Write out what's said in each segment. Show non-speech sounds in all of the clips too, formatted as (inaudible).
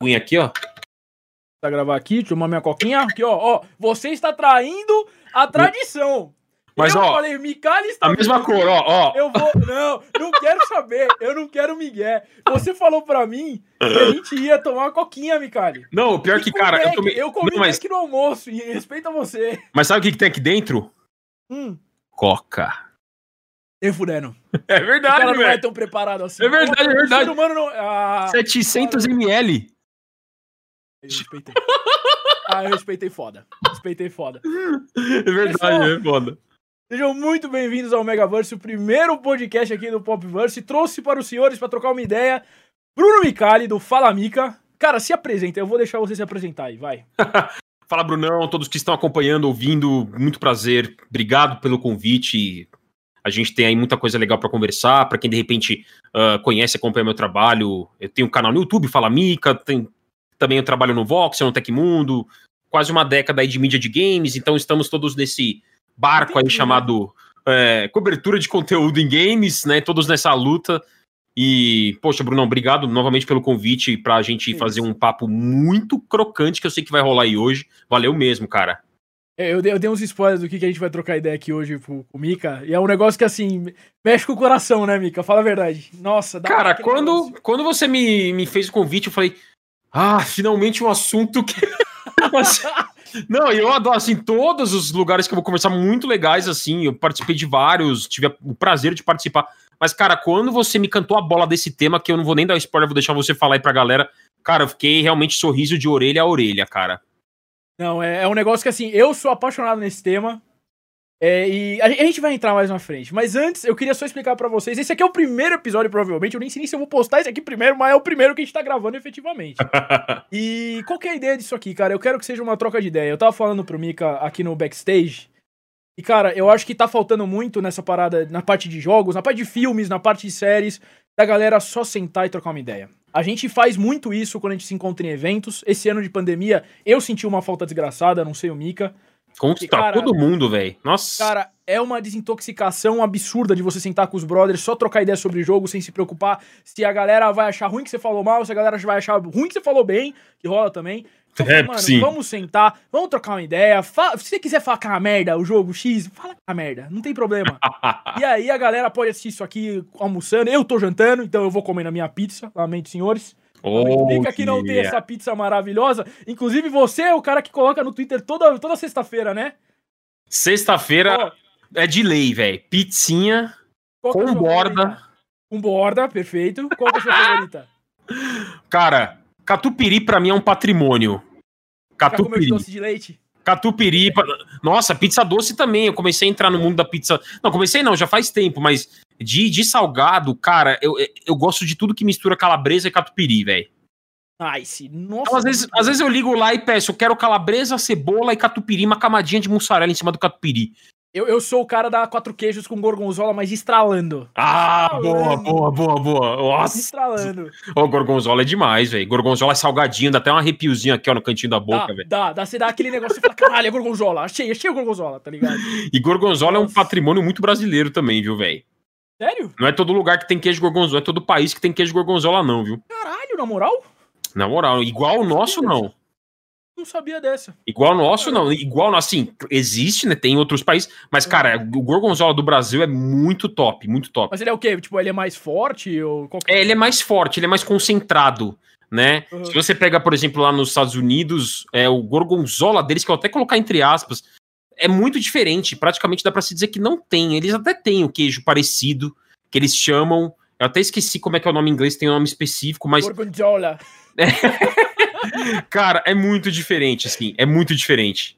Cunha aqui, ó. Pra gravar aqui, tomar minha coquinha. Aqui, ó, ó. Você está traindo a tradição. Mas, eu ó, falei, Micali está A mesma cor, ó, ó. Eu vou. Não, não quero saber. Eu não quero Miguel. Você falou pra mim que a gente ia tomar uma coquinha, Micali. Não, o pior que, cara, eu tomei. Eu comi Não, mas, Mac no almoço, e respeita você. mas sabe o que, que tem aqui dentro? Hum, Coca. eu fudendo. É O verdade, cara não é tão preparado assim. É verdade, é O verdade. ser humano não. Ah, 700 ml. Eu respeitei. Ah, eu respeitei foda. Respeitei foda. É verdade, é foda. Sejam muito bem-vindos ao Megaverse, o primeiro podcast aqui do Popverse. Trouxe para os senhores para trocar uma ideia Bruno Micali, do Fala Mica. Cara, se apresenta, eu vou deixar você se apresentar aí, vai. (laughs) Fala, Brunão, todos que estão acompanhando, ouvindo, muito prazer. Obrigado pelo convite. A gente tem aí muita coisa legal para conversar. Para quem de repente ah, conhece, acompanha meu trabalho, eu tenho um canal no YouTube, Fala Mica, tem, também eu trabalho no Vox, no Tecmundo, quase uma década aí de mídia de games, então estamos todos nesse barco aí Entendi, chamado é, cobertura de conteúdo em games, né? Todos nessa luta. E, poxa, Brunão, obrigado novamente pelo convite pra gente Isso. fazer um papo muito crocante que eu sei que vai rolar aí hoje. Valeu mesmo, cara. É, Eu dei, eu dei uns spoilers do que, que a gente vai trocar ideia aqui hoje pro, com o Mika. E é um negócio que, assim, mexe com o coração, né, Mika? Fala a verdade. Nossa, dá Cara, quando, negócio. quando você me, me fez o convite, eu falei, ah, finalmente um assunto que. (laughs) Não, eu adoro, assim, todos os lugares que eu vou conversar muito legais, assim, eu participei de vários, tive o prazer de participar. Mas, cara, quando você me cantou a bola desse tema, que eu não vou nem dar spoiler, vou deixar você falar aí pra galera, cara, eu fiquei realmente sorriso de orelha a orelha, cara. Não, é, é um negócio que, assim, eu sou apaixonado nesse tema. É, e a, gen- a gente vai entrar mais na frente. Mas antes, eu queria só explicar pra vocês. Esse aqui é o primeiro episódio, provavelmente. Eu nem sei nem se eu vou postar esse aqui primeiro, mas é o primeiro que a gente tá gravando efetivamente. (laughs) e qual que é a ideia disso aqui, cara? Eu quero que seja uma troca de ideia. Eu tava falando pro Mika aqui no backstage. E, cara, eu acho que tá faltando muito nessa parada, na parte de jogos, na parte de filmes, na parte de séries, da galera só sentar e trocar uma ideia. A gente faz muito isso quando a gente se encontra em eventos. Esse ano de pandemia, eu senti uma falta desgraçada, não sei o Mika. Pra cara- todo mundo, velho. Nossa. Cara, é uma desintoxicação absurda de você sentar com os brothers, só trocar ideia sobre o jogo, sem se preocupar se a galera vai achar ruim que você falou mal, se a galera vai achar ruim que você falou bem, que rola também. Então, É, mano, sim. vamos sentar, vamos trocar uma ideia. fa- Se você quiser falar com a merda, o jogo X, fala com a merda, não tem problema. (laughs) e aí a galera pode assistir isso aqui almoçando. Eu tô jantando, então eu vou comer na minha pizza. Lamento, senhores. Oh, Fica que não tem essa pizza maravilhosa. Inclusive, você é o cara que coloca no Twitter toda, toda sexta-feira, né? Sexta-feira Ó, é de lei, velho. Pizzinha qual é com borda. favorita? Com borda, perfeito. Qual que é a sua (laughs) favorita? Cara, catupiry pra mim é um patrimônio. Já Catupiry. doce de leite? Catupiry. Nossa, pizza doce também. Eu comecei a entrar no mundo da pizza. Não, comecei não, já faz tempo, mas de, de salgado, cara, eu, eu gosto de tudo que mistura calabresa e catupiry, velho. Nice. Nossa. Então, às vezes, às vezes eu ligo lá e peço, eu quero calabresa, cebola e catupiry, uma camadinha de mussarela em cima do catupiry. Eu, eu sou o cara da quatro queijos com gorgonzola, mas estralando. Ah, Falando. boa, boa, boa, boa. Nossa, Estralando. o gorgonzola é demais, velho. Gorgonzola é salgadinho, dá até um arrepiozinho aqui, ó, no cantinho da boca, velho. dá, dá. Você dá aquele negócio e fala, caralho, é gorgonzola. Achei, achei o gorgonzola, tá ligado? (laughs) E gorgonzola é um Nossa. patrimônio muito brasileiro também, viu, velho? Sério? Não é todo lugar que tem queijo gorgonzola, é todo país que tem queijo gorgonzola, não, viu? Caralho, na moral? Na moral, igual o nosso, não. Não sabia dessa. Igual o nosso, não. Igual, assim, existe, né? Tem em outros países, mas, cara, o gorgonzola do Brasil é muito top, muito top. Mas ele é o quê? Tipo, ele é mais forte? Ou qual que É, ele é mais forte, ele é mais concentrado, né? Uhum. Se você pega, por exemplo, lá nos Estados Unidos, é o gorgonzola deles, que eu vou até colocar entre aspas, é muito diferente. Praticamente dá pra se dizer que não tem. Eles até têm o queijo parecido, que eles chamam. Eu até esqueci como é que é o nome em inglês, tem um nome específico, mas, Gorgonzola. (laughs) cara, é muito diferente, assim. É muito diferente.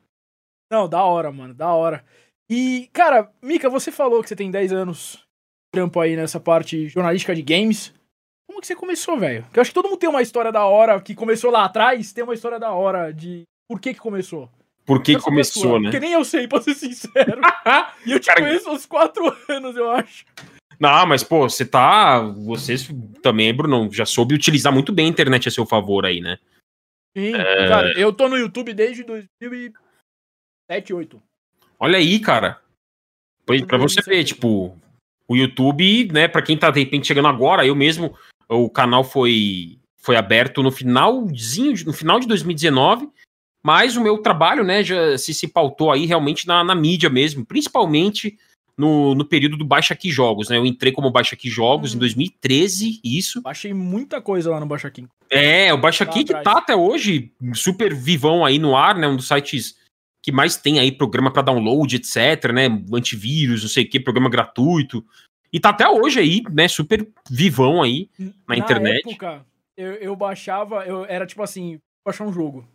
Não, da hora, mano, da hora. E, cara, Mika, você falou que você tem 10 anos de trampo aí nessa parte jornalística de games. Como que você começou, velho? Porque eu acho que todo mundo tem uma história da hora que começou lá atrás, tem uma história da hora de por que que começou. Por que a começou, né? Porque nem eu sei, (laughs) pra ser sincero. (laughs) e eu te Cara, conheço há uns 4 anos, eu acho. Não, mas, pô, você tá. Você também, Bruno, já soube utilizar muito bem a internet a seu favor aí, né? Sim, cara, eu tô no YouTube desde 2007, 2008. Olha aí, cara. Pois, pra você ver, tipo, o YouTube, né, pra quem tá de repente chegando agora, eu mesmo, o canal foi foi aberto no finalzinho, no final de 2019, mas o meu trabalho, né, já se, se pautou aí realmente na, na mídia mesmo, principalmente no, no período do Baixa Aqui Jogos, né? Eu entrei como Baixa Aqui Jogos hum. em 2013, isso. Baixei muita coisa lá no Baixa Aqui. É, o Baixa Aqui que tá até hoje super vivão aí no ar, né? Um dos sites que mais tem aí programa para download, etc, né? Antivírus, não sei o que, programa gratuito. E tá até hoje aí, né? Super vivão aí na, na internet. Na época, eu, eu baixava, eu era tipo assim, baixar um jogo.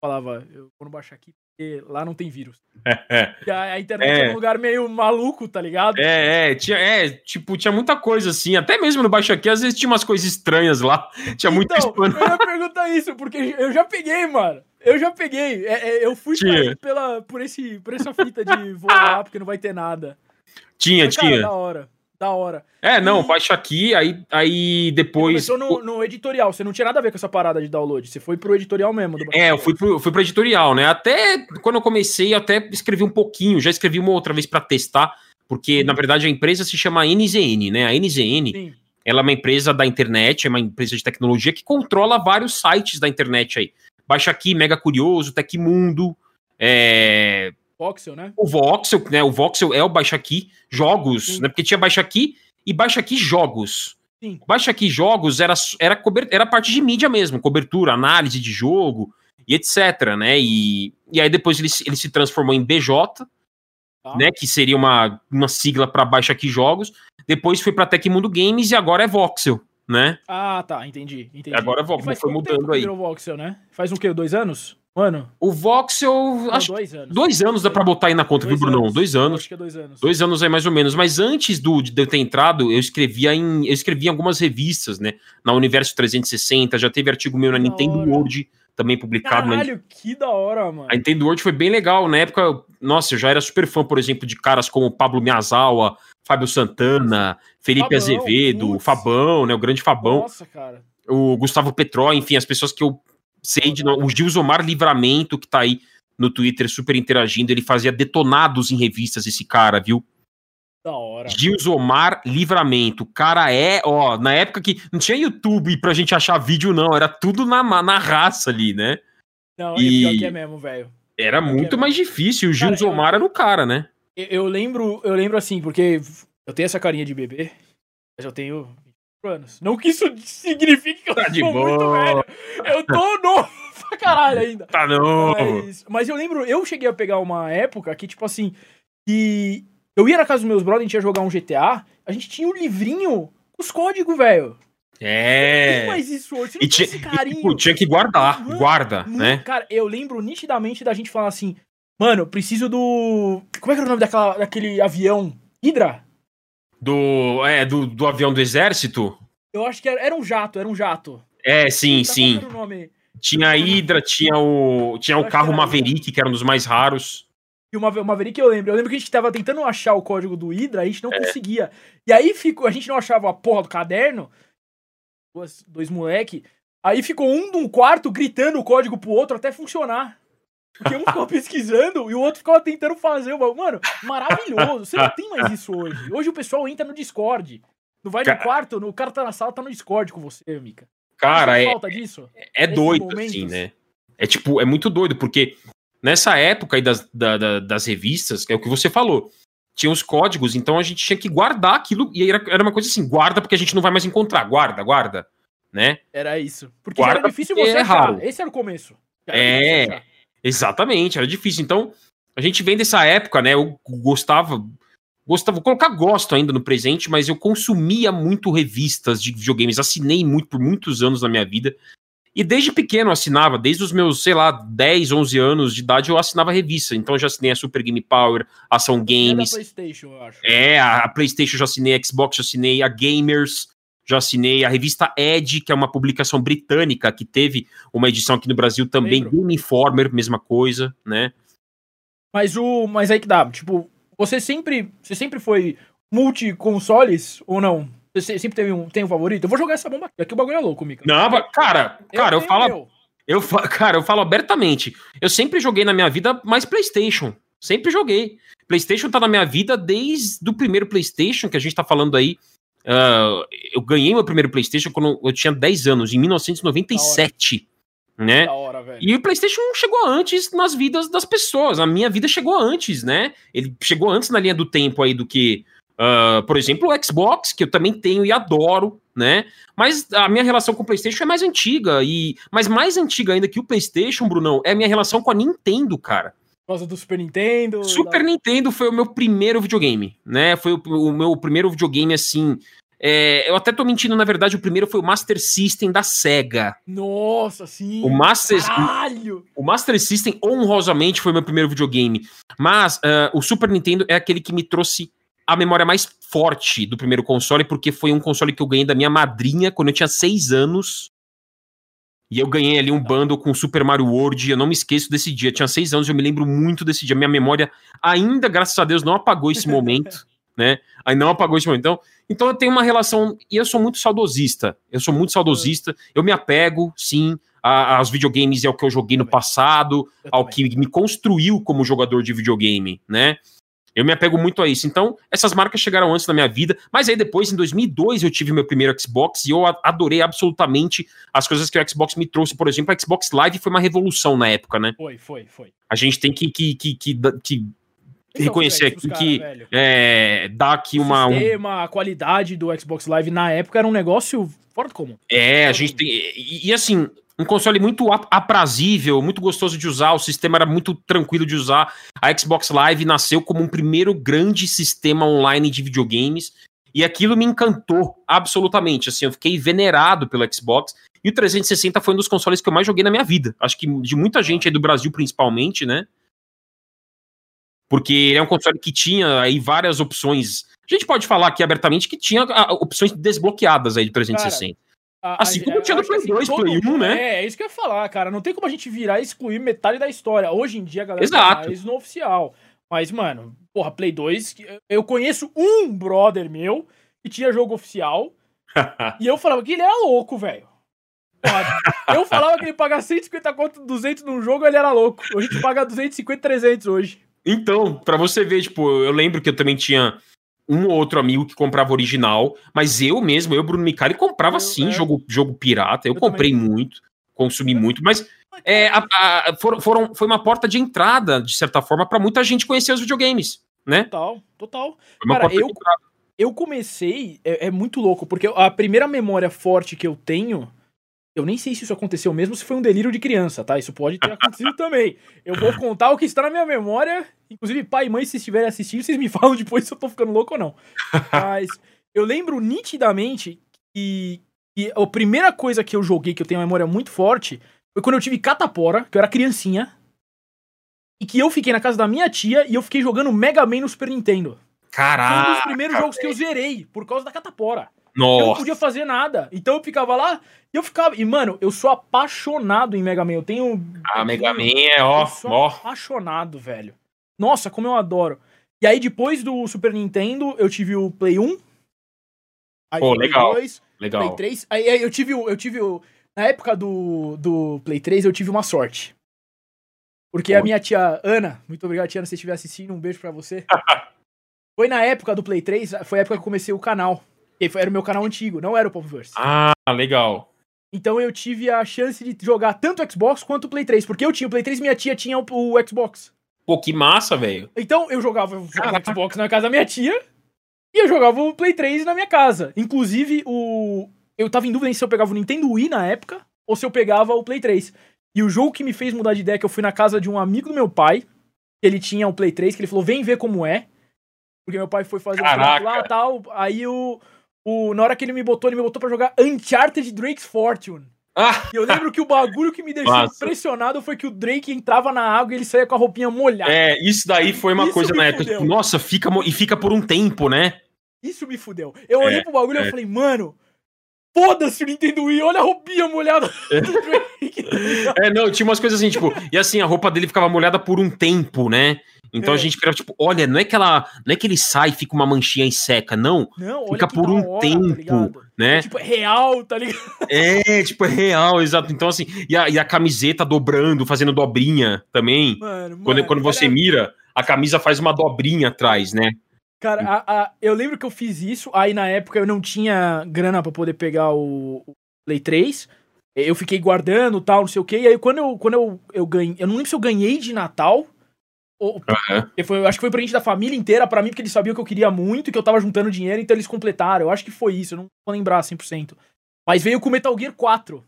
Falava, eu vou baixar aqui porque lá não tem vírus. É. (laughs) A, a, internet é. um lugar meio maluco, tá ligado? É, é, tinha, é, tipo, tinha muita coisa assim, até mesmo no Baixo Aqui, às vezes tinha umas coisas estranhas lá, (laughs) tinha muito então, Eu ia perguntar isso, porque eu já peguei, mano. Eu já peguei. É, é, eu fui pela, por, esse, por essa fita de vou lá porque não vai ter nada. Tinha, Mas, cara, tinha. Da hora. Da hora. É, não, e... baixa aqui, aí, aí depois. Você começou no, no, editorial, você não tinha nada a ver com essa parada de download, você foi pro editorial mesmo. Do é, eu fui pro, fui pro editorial, né? Até quando eu comecei, eu até escrevi um pouquinho, já escrevi uma outra vez para testar, porque na verdade a empresa se chama NZN, né? A NZN. Sim. Ela é uma empresa da internet, é uma empresa de tecnologia que controla vários sites da internet aí. Baixa aqui, Mega Curioso, Tecmundo, é, Voxel, né? O Voxel, né? O Voxel é o Baixa Aqui Jogos, Sim. né? Porque tinha Baixa Aqui e Baixa Aqui Jogos. Sim. Baixa Aqui Jogos era, era, era parte de mídia mesmo, cobertura, análise de jogo e etc, né? E, e aí depois ele, ele se transformou em BJ, ah. né? Que seria uma, uma sigla para Baixa Aqui Jogos. Depois foi para Tecmundo Games e agora é Voxel, né? Ah, tá, entendi. entendi. Agora é Voxel, foi mudando aí. Voxel, né? Faz um quê? Dois anos? Mano. O Voxel. Não, acho, dois anos. Dois anos dá pra botar aí na conta, dois viu, Brunão? Dois anos. acho que é dois anos. Dois anos aí, mais ou menos. Mas antes do, de eu ter entrado, eu escrevia em. Eu escrevia em algumas revistas, né? Na Universo 360, já teve artigo meu na Nintendo hora. World, também publicado. Caralho, na... que da hora, mano. A Nintendo World foi bem legal. Na época, nossa, eu já era super fã, por exemplo, de caras como Pablo Miyazawa, Fábio Santana, Felipe Fabão, Azevedo, putz. Fabão, né? O grande Fabão. Nossa, cara. O Gustavo Petró, enfim, as pessoas que eu sei de o Gilsomar Livramento, que tá aí no Twitter super interagindo, ele fazia detonados em revistas, esse cara, viu? Da hora. Gilsomar Livramento. O cara é, ó, na época que não tinha YouTube pra gente achar vídeo, não, era tudo na, na raça ali, né? Não, e... é pior que é mesmo, velho. Era muito é mais difícil, o Gilsomar eu... era o cara, né? Eu, eu lembro, eu lembro assim, porque eu tenho essa carinha de bebê, mas eu tenho anos. Não que isso signifique que eu tá sou muito velho. Eu tô (laughs) novo pra caralho ainda. Tá novo. Mas, mas eu lembro, eu cheguei a pegar uma época que, tipo assim, que eu ia na casa dos meus brothers, a gente ia jogar um GTA, a gente tinha um livrinho com os códigos, velho. É. Mais isso hoje. e tinha, esse carinho. E, tipo, tinha que guardar, mano, guarda, mano, né? Cara, eu lembro nitidamente da gente falar assim, mano, preciso do. Como é que era o nome daquela, daquele avião? Hydra? Do. É, do, do avião do exército? Eu acho que era, era um jato, era um jato. É, sim, sim. Tinha a Hydra, tinha o. Tinha o carro Maverick, que era um dos mais raros. E o Maverick eu lembro. Eu lembro que a gente tava tentando achar o código do Hydra, a gente não é. conseguia. E aí ficou, a gente não achava a porra do caderno. Dois, dois moleque. Aí ficou um de um quarto gritando o código pro outro até funcionar. Porque um ficava pesquisando e o outro ficava tentando fazer. Mano, maravilhoso. Você não tem mais isso hoje. Hoje o pessoal entra no Discord. Não vai no quarto, o cara tá na sala, tá no Discord com você, Mika. Cara, é, falta disso? é doido, momentos? assim, né? É tipo, é muito doido, porque nessa época aí das, da, das revistas, é o que você falou, tinha os códigos, então a gente tinha que guardar aquilo, e era, era uma coisa assim, guarda porque a gente não vai mais encontrar, guarda, guarda, né? Era isso. Porque guarda era difícil você é achar, esse era o começo. Era é, exatamente, era difícil. Então, a gente vem dessa época, né, eu gostava, gostava, vou colocar gosto ainda no presente, mas eu consumia muito revistas de videogames, assinei muito por muitos anos na minha vida. E desde pequeno eu assinava, desde os meus, sei lá, 10, 11 anos de idade eu assinava revista. Então eu já assinei a Super Game Power, a Ação Games. É, PlayStation, eu acho. é a, a PlayStation já assinei, a Xbox já assinei, a Gamers já assinei, a revista Edge, que é uma publicação britânica que teve uma edição aqui no Brasil também, Game Informer, mesma coisa, né? Mas o, mas aí que dá, tipo, você sempre, você sempre foi multi-consoles ou não? Você sempre teve um, tem um favorito? Eu vou jogar essa bomba aqui. Aqui o bagulho é louco, Mika. Não, cara, cara, eu, eu falo. Eu, cara, eu falo abertamente. Eu sempre joguei na minha vida mais PlayStation. Sempre joguei. PlayStation tá na minha vida desde o primeiro PlayStation, que a gente tá falando aí. Uh, eu ganhei meu primeiro PlayStation quando eu tinha 10 anos, em 1997. Né? Hora, e o PlayStation chegou antes nas vidas das pessoas. A minha vida chegou antes, né? Ele chegou antes na linha do tempo aí do que, uh, por exemplo, o Xbox, que eu também tenho e adoro, né? Mas a minha relação com o PlayStation é mais antiga e, mas mais antiga ainda que o PlayStation, Brunão, é a minha relação com a Nintendo, cara. Por causa do Super Nintendo. Super da... Nintendo foi o meu primeiro videogame, né? Foi o, o meu primeiro videogame assim é, eu até tô mentindo, na verdade, o primeiro foi o Master System da SEGA. Nossa, sim! O Master, Caralho! o Master System, honrosamente, foi meu primeiro videogame. Mas uh, o Super Nintendo é aquele que me trouxe a memória mais forte do primeiro console, porque foi um console que eu ganhei da minha madrinha quando eu tinha seis anos. E eu ganhei ali um bando com Super Mario World. Eu não me esqueço desse dia. Eu tinha seis anos, eu me lembro muito desse dia. Minha memória ainda, graças a Deus, não apagou esse momento, (laughs) né? Aí não apagou esse momento. Então, então eu tenho uma relação. E eu sou muito saudosista. Eu sou muito saudosista. Eu me apego, sim, a, aos videogames e ao que eu joguei no passado, ao que me construiu como jogador de videogame, né? Eu me apego muito a isso. Então, essas marcas chegaram antes na minha vida, mas aí depois, em 2002, eu tive meu primeiro Xbox e eu adorei absolutamente as coisas que o Xbox me trouxe. Por exemplo, o Xbox Live foi uma revolução na época, né? Foi, foi, foi. A gente tem que, que, que, que, que reconhecer aqui que é, dá aqui uma. O sistema, um... a qualidade do Xbox Live na época era um negócio fora do comum. É, a gente tem. E, e assim, um console muito aprazível, muito gostoso de usar, o sistema era muito tranquilo de usar. A Xbox Live nasceu como um primeiro grande sistema online de videogames e aquilo me encantou absolutamente. Assim, eu fiquei venerado pelo Xbox. E o 360 foi um dos consoles que eu mais joguei na minha vida. Acho que de muita gente aí do Brasil, principalmente, né? Porque ele é um console que tinha aí várias opções. A gente pode falar aqui abertamente que tinha opções desbloqueadas aí do 360. Cara, a, assim como tinha do Play 2, assim, Play 1, né? É, é isso que eu ia falar, cara. Não tem como a gente virar e excluir metade da história. Hoje em dia, a galera Exato. mais no oficial. Mas, mano, porra, Play 2, eu conheço um brother meu que tinha jogo oficial. (laughs) e eu falava que ele era louco, velho. Eu falava que ele paga 150 conto, 200 num jogo, ele era louco. A gente paga 250, 300 hoje. Então, para você ver, tipo, eu lembro que eu também tinha um ou outro amigo que comprava original, mas eu mesmo, eu, Bruno Micali, comprava eu, sim é. jogo, jogo pirata. Eu, eu comprei também. muito, consumi muito, mas é, a, a, foram, foram, foi uma porta de entrada, de certa forma, para muita gente conhecer os videogames, né? Total, total. Cara, eu, eu comecei, é, é, muito louco, porque a primeira memória forte que eu tenho eu nem sei se isso aconteceu mesmo, se foi um delírio de criança, tá? Isso pode ter acontecido (laughs) também. Eu vou contar o que está na minha memória. Inclusive, pai e mãe, se estiverem assistindo, vocês me (laughs) falam depois se eu tô ficando louco ou não. Mas eu lembro nitidamente que, que a primeira coisa que eu joguei, que eu tenho uma memória muito forte, foi quando eu tive catapora, que eu era criancinha. E que eu fiquei na casa da minha tia e eu fiquei jogando Mega Man no Super Nintendo. Caraca! Foi um dos primeiros jogos que eu zerei, por causa da catapora. Nossa. Eu não podia fazer nada. Então eu ficava lá e eu ficava. E, mano, eu sou apaixonado em Mega Man. Eu tenho. Ah, Mega Man é ó. Eu sou ó. apaixonado, velho. Nossa, como eu adoro. E aí, depois do Super Nintendo, eu tive o Play 1. Aí Pô, legal. 2, legal. Play 3. Aí, aí eu tive o. Eu tive o. Na época do, do Play 3, eu tive uma sorte. Porque Pô. a minha tia Ana, muito obrigado, tia Ana, se você estiver assistindo, um beijo pra você. (laughs) foi na época do Play 3, foi a época que eu comecei o canal. Era o meu canal antigo, não era o Popverse. Ah, legal. Então eu tive a chance de jogar tanto o Xbox quanto o Play 3. Porque eu tinha o Play 3 e minha tia tinha o, o Xbox. Pô, que massa, velho. Então eu jogava o Xbox na casa da minha tia e eu jogava o Play 3 na minha casa. Inclusive, o. Eu tava em dúvida se eu pegava o Nintendo Wii na época ou se eu pegava o Play 3. E o jogo que me fez mudar de ideia é que eu fui na casa de um amigo do meu pai. Ele tinha um Play 3, que ele falou: vem ver como é. Porque meu pai foi fazer um lá e tal. Aí o. O, na hora que ele me botou, ele me botou pra jogar Uncharted Drake's Fortune. Ah. E eu lembro que o bagulho que me deixou Nossa. impressionado foi que o Drake entrava na água e ele saía com a roupinha molhada. É, isso daí foi uma isso coisa na época. Tipo, nossa, fica, e fica por um tempo, né? Isso me fudeu. Eu é, olhei pro bagulho e é. falei, mano, foda-se o Nintendo Wii, olha a roupinha molhada é. (laughs) do Drake. é, não, tinha umas coisas assim, tipo, e assim, a roupa dele ficava molhada por um tempo, né? Então é. a gente ficava tipo, olha, não é que ela, não é que ele sai e fica uma manchinha e seca, não. Não, fica por um hora, tá tempo, tá né? É, tipo, é real, tá ligado? É, tipo, é real, exato. Então assim, e a, e a camiseta dobrando, fazendo dobrinha também. Mano, quando, mano, quando você mira, a camisa faz uma dobrinha atrás, né? Cara, a, a, eu lembro que eu fiz isso, aí na época eu não tinha grana para poder pegar o, o Play 3. Eu fiquei guardando tal, não sei o quê. E aí quando eu, quando eu, eu ganhei. Eu não lembro se eu ganhei de Natal. Ou, uhum. foi, acho que foi presente da família inteira para mim, porque eles sabiam que eu queria muito, que eu tava juntando dinheiro, então eles completaram. Eu acho que foi isso, eu não vou lembrar 100%. Mas veio com Metal Gear 4.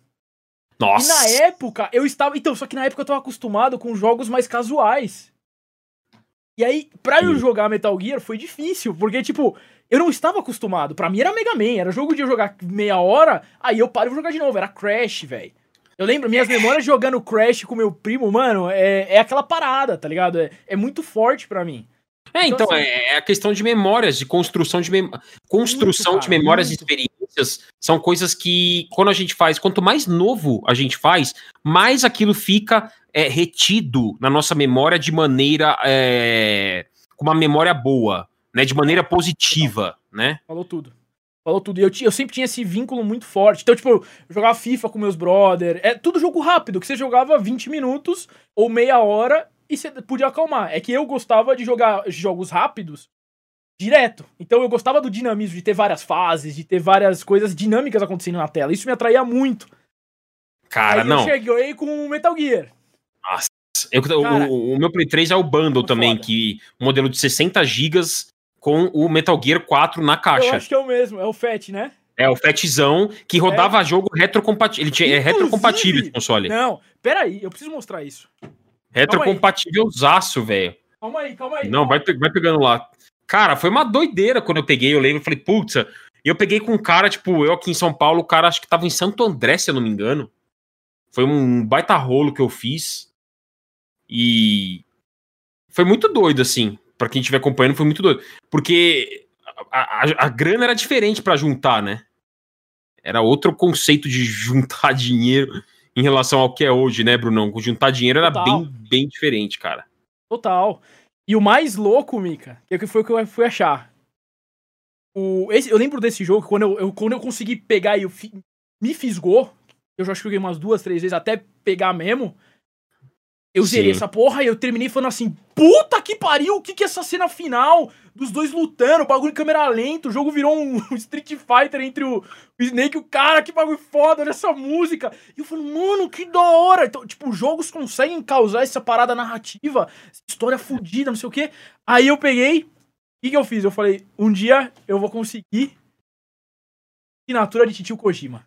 Nossa! E na época, eu estava. Então, só que na época eu tava acostumado com jogos mais casuais. E aí, pra eu jogar Metal Gear foi difícil, porque, tipo, eu não estava acostumado. Pra mim era Mega Man, era jogo de eu jogar meia hora, aí eu paro e vou jogar de novo. Era Crash, velho. Eu lembro, minhas (laughs) memórias jogando Crash com meu primo, mano, é, é aquela parada, tá ligado? É, é muito forte para mim. É, então, então assim, é a questão de memórias, de construção de mem construção muito, cara, de memórias muito. e experiências são coisas que quando a gente faz, quanto mais novo a gente faz, mais aquilo fica é, retido na nossa memória de maneira é, com uma memória boa, né, de maneira positiva, né? Falou tudo. Falou tudo. E eu, eu sempre tinha esse vínculo muito forte. Então, tipo, eu jogava FIFA com meus brother. É tudo jogo rápido, que você jogava 20 minutos ou meia hora e você podia acalmar. É que eu gostava de jogar jogos rápidos direto. Então eu gostava do dinamismo, de ter várias fases, de ter várias coisas dinâmicas acontecendo na tela. Isso me atraía muito. Cara, Aí não. Eu cheguei com o Metal Gear. Nossa. Eu, Cara, o, o, meu Play 3 é o bundle também, foda. que um modelo de 60 gigas com o Metal Gear 4 na caixa. Eu acho que é o mesmo, é o FAT, né? É, o FATzão, que rodava é. jogo retrocompatível. Ele tinha, é retrocompatível esse console. Não, peraí, eu preciso mostrar isso. Retrocompatível zaço, velho. Calma aí, calma aí. Não, calma. Vai, vai pegando lá. Cara, foi uma doideira quando eu peguei. Eu lembro, eu falei, putz, eu peguei com um cara, tipo, eu aqui em São Paulo, o cara acho que tava em Santo André, se eu não me engano. Foi um baita rolo que eu fiz. E foi muito doido, assim para quem estiver acompanhando, foi muito doido. Porque a, a, a grana era diferente para juntar, né? Era outro conceito de juntar (laughs) dinheiro em relação ao que é hoje, né, Brunão? Juntar dinheiro era bem, bem diferente, cara. Total. E o mais louco, Mika, que foi o que eu fui achar. O, esse, eu lembro desse jogo quando eu, eu, quando eu consegui pegar e eu fi, me fisgou. Eu já acho que joguei umas duas, três vezes até pegar mesmo. Eu Sim. zerei essa porra e eu terminei falando assim: puta que pariu, o que que é essa cena final dos dois lutando, bagulho em câmera lenta, o jogo virou (laughs) um, Street Fighter entre o, o Snake e o cara, que bagulho foda, olha essa música. E eu falei, mano, que da hora. Então, tipo, os jogos conseguem causar essa parada narrativa, história fodida, não sei o quê. Aí eu peguei, o que que eu fiz? Eu falei, um dia eu vou conseguir assinatura de Titio Kojima.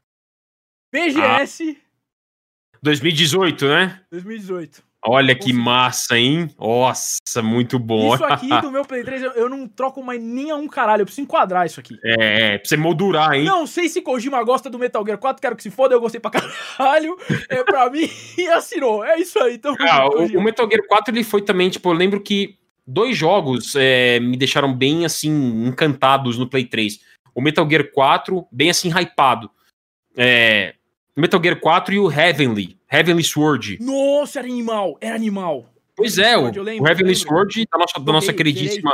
BGS. Ah. 2018, né? 2018. Olha que massa, hein? Nossa, muito bom. Isso aqui (laughs) do meu Play 3, eu, não troco mais nem a um caralho. Eu preciso enquadrar isso aqui. É, pra você moldurar, hein? Não sei se Kojima gosta do Metal Gear 4, quero que se foda, eu gostei pra caralho. É pra (laughs) mim e assinou. É isso aí. Então, ah, o, o, Metal Gear 4 ele foi também, tipo, eu lembro que dois jogos é, me deixaram bem, assim, encantados no Play 3. O Metal Gear 4, bem assim, hypado. É, Metal Gear 4 e o Heavenly, Heavenly Sword. Nossa, era animal, era animal. Pois é, Sword, o, lembro, o, Heavenly Sword da nossa, da nossa queridíssima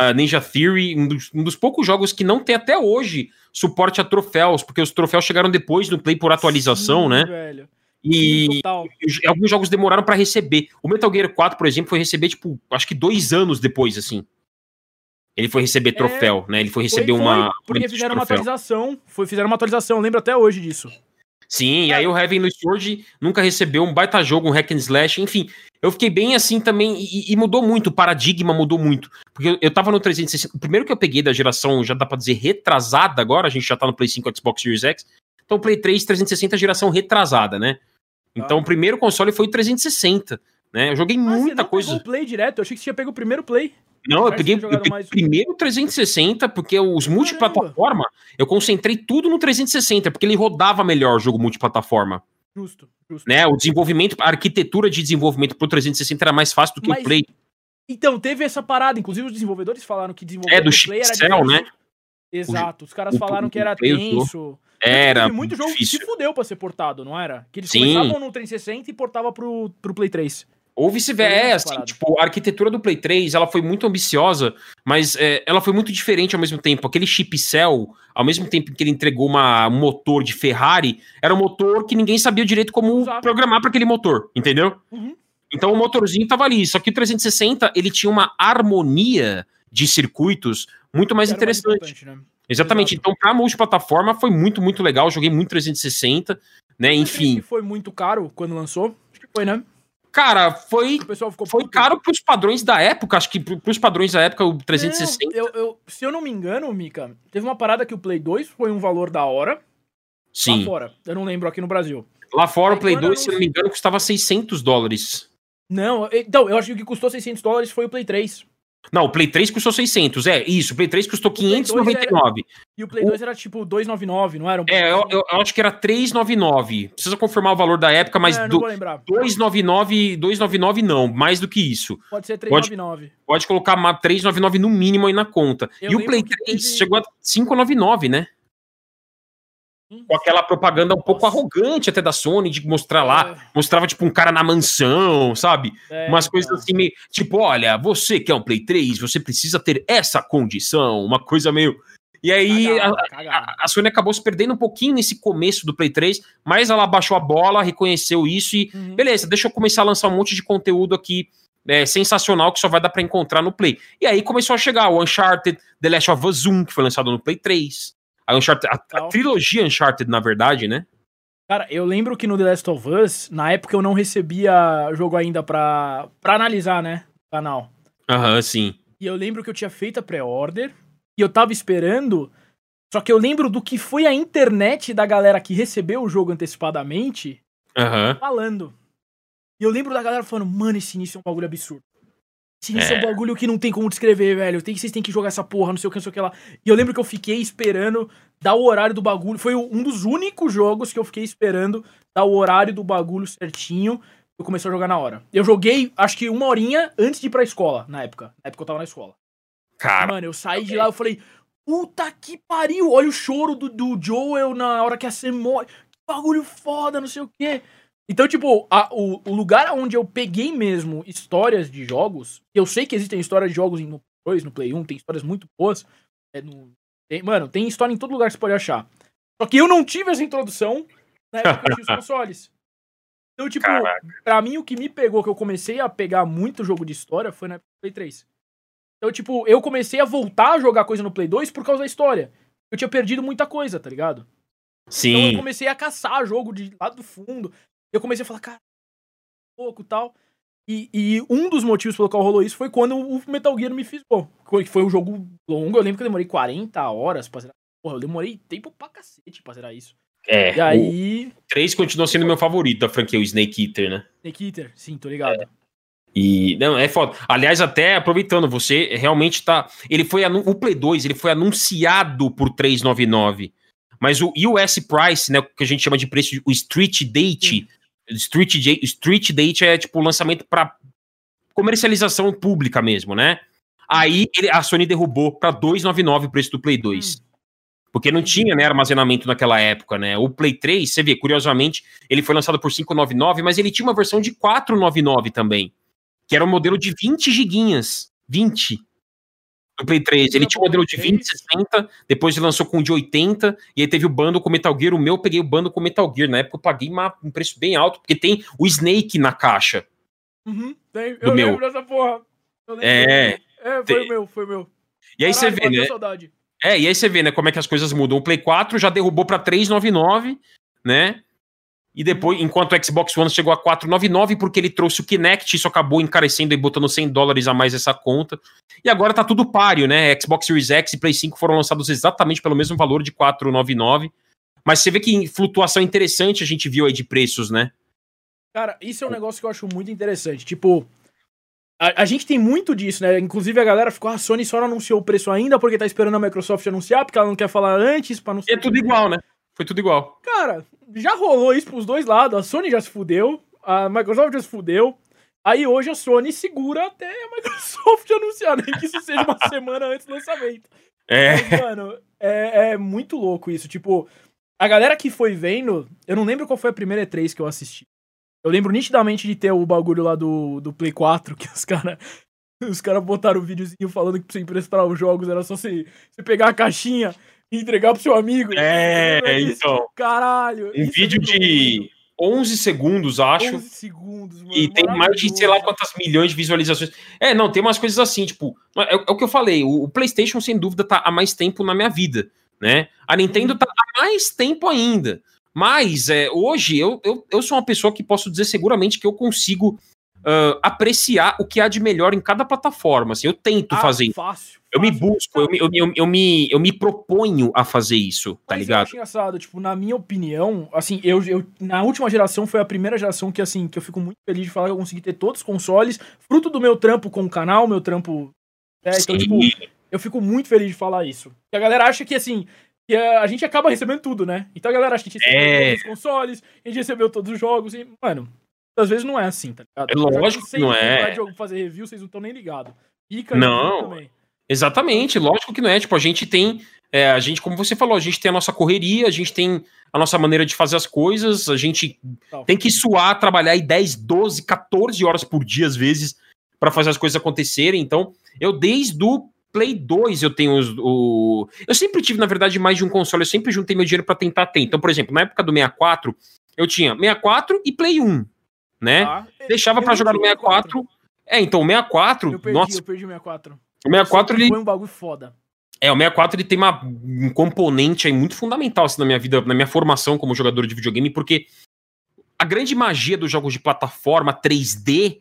uh, Ninja Theory, um dos, um dos, poucos jogos que não tem até hoje suporte a troféus, porque os troféus chegaram depois no Play por atualização, Sim, né? Velho. E, e alguns jogos demoraram para receber. O Metal Gear 4, por exemplo, foi receber, tipo, acho que dois anos depois, assim. Ele foi receber é, troféu, né? Ele foi receber foi, uma. Porque fizeram uma atualização. Foi, fizeram uma atualização, lembro até hoje disso. Sim, e aí o Heavenly Sword nunca recebeu um baita jogo, um hack and slash, enfim. Eu fiquei bem assim também, e, e mudou muito, o paradigma mudou muito. Porque eu, eu tava no 360, o primeiro que eu peguei da geração, já dá pra dizer retrasada agora, a gente já tá no Play 5 Xbox Series X, então Play 3 360 geração retrasada, né? Então ah. o primeiro console foi o 360, né? Eu joguei ah, muita você coisa. Pegou o Play direto, eu achei que você tinha pego o primeiro Play. Não, eu peguei, eu peguei mais... primeiro 360, porque os multiplataforma, eu concentrei tudo no 360, porque ele rodava melhor o jogo multiplataforma. Justo, justo. Né? O desenvolvimento, a arquitetura de desenvolvimento pro 360 era mais fácil do que Mas, o Play. Então, teve essa parada, inclusive os desenvolvedores falaram que desenvolver é, do Play era cell, né? Exato, os caras o, falaram o, que era tenso. Era. Teve muito jogo difícil. que se fudeu pra ser portado, não era? Que eles Sim. começavam no 360 e portava pro, pro Play 3. Ou vice-versa, é, assim, tipo, a arquitetura do Play 3, ela foi muito ambiciosa, mas é, ela foi muito diferente ao mesmo tempo. Aquele chip Cell, ao mesmo tempo que ele entregou uma, um motor de Ferrari, era um motor que ninguém sabia direito como Exato. programar para aquele motor, entendeu? Uhum. Então o motorzinho tava ali, só que o 360, ele tinha uma harmonia de circuitos muito mais Era mais interessante. importante, né? Exatamente. Exato. Então, pra multiplataforma foi muito, muito legal. Joguei muito 360, né? Enfim. foi muito caro quando lançou? Acho que foi, né? Cara, foi, O pessoal ficou foi caro pros padrões da época. Acho que pro- pros padrões da época, o 360. Não, eu, eu- se eu não me engano, Mika, teve uma parada que o Play 2 foi um valor da hora lá sim. fora. Eu não lembro aqui no Brasil. Lá fora, Aí o Play quando 2, se não me engano, custava 600 dólares. Não, então, eu acho que o que custou 600 dólares foi o Play 3. Não, o Play 3 custou 600. É, isso. O Play 3 custou Play 2 599. E o Play O- 2 era tipo 299, não era? Um É, eu, eu- acho que era 399. Precisa confirmar o valor da época, mas É, do, vou lembrar. 299, 299 não, mais do que isso. Pode ser Pode- 399. Pode colocar ma- 399 no mínimo aí na conta. Eu e o Play que 3 teve- chegou a 599, né? Com aquela propaganda um pouco arrogante até da Sony de mostrar lá. Mostrava, tipo, um cara na mansão, sabe? É, Umas coisas assim meio. Tipo, olha, você quer um Play 3, você precisa ter essa condição. Uma coisa meio. E aí a, a- Sony acabou se perdendo um pouquinho nesse começo do Play 3, mas ela baixou a bola, reconheceu isso e. Uhum. Beleza, deixa eu começar a lançar um monte de conteúdo aqui é, sensacional que só vai dar pra encontrar no Play. E aí começou a chegar o Uncharted, The Last of Us 1, que foi lançado no Play 3. A, Uncharted, a, a trilogia Uncharted, na verdade, né? Cara, eu lembro que no The Last of Us, na época eu não recebia jogo ainda pra, pra analisar, né? Canal. Aham, sim. E eu lembro que eu tinha feito a pré-order e eu tava esperando. Só que eu lembro do que foi a internet da galera que recebeu o jogo antecipadamente Aham. falando. E eu lembro da galera falando, mano, esse início é um bagulho absurdo. Esse início é, um É. bagulho que não tem como descrever, velho. Tem, vocês têm que jogar essa porra, não sei o que, não sei o que lá. E eu lembro que eu fiquei esperando dar o horário do bagulho. Foi um dos únicos jogos que eu fiquei esperando dar o horário do bagulho certinho. Eu comecei a jogar na hora. Eu joguei, acho que uma horinha antes de ir pra escola, na época. Na época eu tava na escola. Cara, Mano, eu saí de lá, eu falei, puta que pariu, olha o choro do, do Joel na hora que a Sam morre. Que bagulho foda, não sei o quê. Então, tipo, a- o, o lugar onde eu peguei mesmo histórias de jogos, eu sei que existem histórias de jogos no Play 2, no Play 1, tem histórias muito boas. é no- tem- mano, tem história em todo lugar que você pode achar. Só que eu não tive essa introdução na época que eu tinha os (laughs) consoles. Então, tipo, Caraca. pra mim o que me pegou, que eu comecei a pegar muito jogo de história, foi na época do Play 3. Então, tipo, eu comecei a voltar a jogar coisa no Play 2 por causa da história. Eu tinha perdido muita coisa, tá ligado? Então eu sim. comecei a caçar jogo de lá do fundo. Eu comecei a falar, cara, pouco e tal. E, e um dos motivos pelo qual rolou isso foi quando o Metal Gear me fisgou. Que foi um jogo longo. Eu lembro que eu demorei 40 horas pra zerar. Porra, eu demorei tempo pra cacete pra zerar isso. É. E aí. O 3 continua sendo meu favorito da franquia, o Snake Eater, né? Snake Eater, sim, tô ligado. E não, é foda. Aliás, até aproveitando, você realmente tá. Ele foi anu- o Play 2, ele foi anunciado por 399. Mas o US Price, né, o que a gente chama de preço, o Street Date, Street, Street Date é tipo lançamento para comercialização pública mesmo, né? Aí ele- a Sony derrubou para 299 o preço do Play 2. Porque não tinha né, armazenamento naquela época, né? O Play 3, você vê, curiosamente, ele foi lançado por 599, mas ele tinha uma versão de 499 também que era um modelo de 20 giguinhas. 20. Do Play 3. Ele tinha um modelo de 20, 60, depois ele lançou com o de 80, e aí teve o bando com Metal Gear. O meu eu peguei o bando com Metal Gear. Na época eu paguei uma- um preço bem alto, porque tem o Snake na caixa. Uhum, tem- Do eu meu. lembro dessa porra. Eu lembro. É. É, foi Tem- o meu, foi o meu. E aí você Caralho, vê, bateu né? saudade. É, e aí você vê, né, como é que as coisas mudam. O Play 4 já derrubou pra 399, né? E depois, enquanto o Xbox One chegou a 499, porque ele trouxe o Kinect, isso acabou encarecendo e botando 100 dólares a mais essa conta. E agora tá tudo páreo, né? Xbox Series X e Play 5 foram lançados exatamente pelo mesmo valor de 499. Mas você vê que flutuação interessante a gente viu aí de preços, né? Cara, isso é um negócio que eu acho muito interessante. Tipo, a, a gente tem muito disso, né? Inclusive a galera ficou, ah, a Sony só não anunciou o preço ainda porque tá esperando a Microsoft anunciar, porque ela não quer falar antes pra não E é tudo igual, né? Foi tudo igual. Cara, já rolou isso pros dois lados. A Sony já se fudeu, a Microsoft já se fudeu. Aí hoje a Sony segura até a Microsoft (laughs) anunciar, nem que isso seja uma (laughs) semana antes do lançamento. É. Mas, mano, é, é muito louco isso. Tipo, a galera que foi vendo, eu não lembro qual foi a primeira E3 que eu assisti. Eu lembro nitidamente de ter o bagulho lá do, do Play 4, (laughs) que os caras os cara botaram o videozinho falando que pra você emprestar os jogos era só você, você pegar a caixinha entregar pro seu amigo. É, disso? então. Caralho. Um é vídeo muito de. louco. 11 segundos, acho. 11 segundos, mano. E tem mais de sei lá quantas milhões de visualizações. É, não, tem umas coisas assim, tipo, é, é o que eu falei, o, o, PlayStation sem dúvida tá há mais tempo na minha vida, né? A Nintendo tá há mais tempo ainda. Mas é, hoje eu, eu, eu sou uma pessoa que posso dizer seguramente que eu consigo uh, apreciar o que há de melhor em cada plataforma. Assim, eu tento ah, fazer. Fácil, eu me busco, eu me, eu, eu, eu, me, eu me proponho a fazer isso, tá Mas ligado? Eu acho engraçado, tipo, na minha opinião, assim, eu, eu na última geração foi a primeira geração que, assim, que eu fico muito feliz de falar que eu consegui ter todos os consoles, fruto do meu trampo com o canal, meu trampo. É, então, tipo, eu fico muito feliz de falar isso. E a galera acha que, assim, que a, gente acaba recebendo tudo, né? Então a galera acha que a gente recebeu é... todos os consoles, a gente recebeu todos os jogos, e, mano, às vezes não é assim, tá ligado? É lógico que não é. De fazer review, vocês não estão nem ligados. Pica não. Também. Exatamente, lógico que não é. Tipo, a gente tem. É, a gente, como você falou, a gente tem a nossa correria, a gente tem a nossa maneira de fazer as coisas, a gente tem que suar, trabalhar aí 10, 12, 14 horas por dia, às vezes, para fazer as coisas acontecerem. Então, eu desde o Play 2 eu tenho os, o. Eu sempre tive, na verdade, mais de um console, eu sempre juntei meu dinheiro para tentar ter. Então, por exemplo, na época do 64, eu tinha 64 e Play 1 né? Ah, Deixava para jogar no 64. 64. É, então o 64. Eu perdi, nossa, eu perdi o 64. O 64 ele. Foi um bagulho foda. É, o 64 ele tem uma, um componente aí muito fundamental assim, na minha vida, na minha formação como jogador de videogame, porque a grande magia dos jogos de plataforma 3D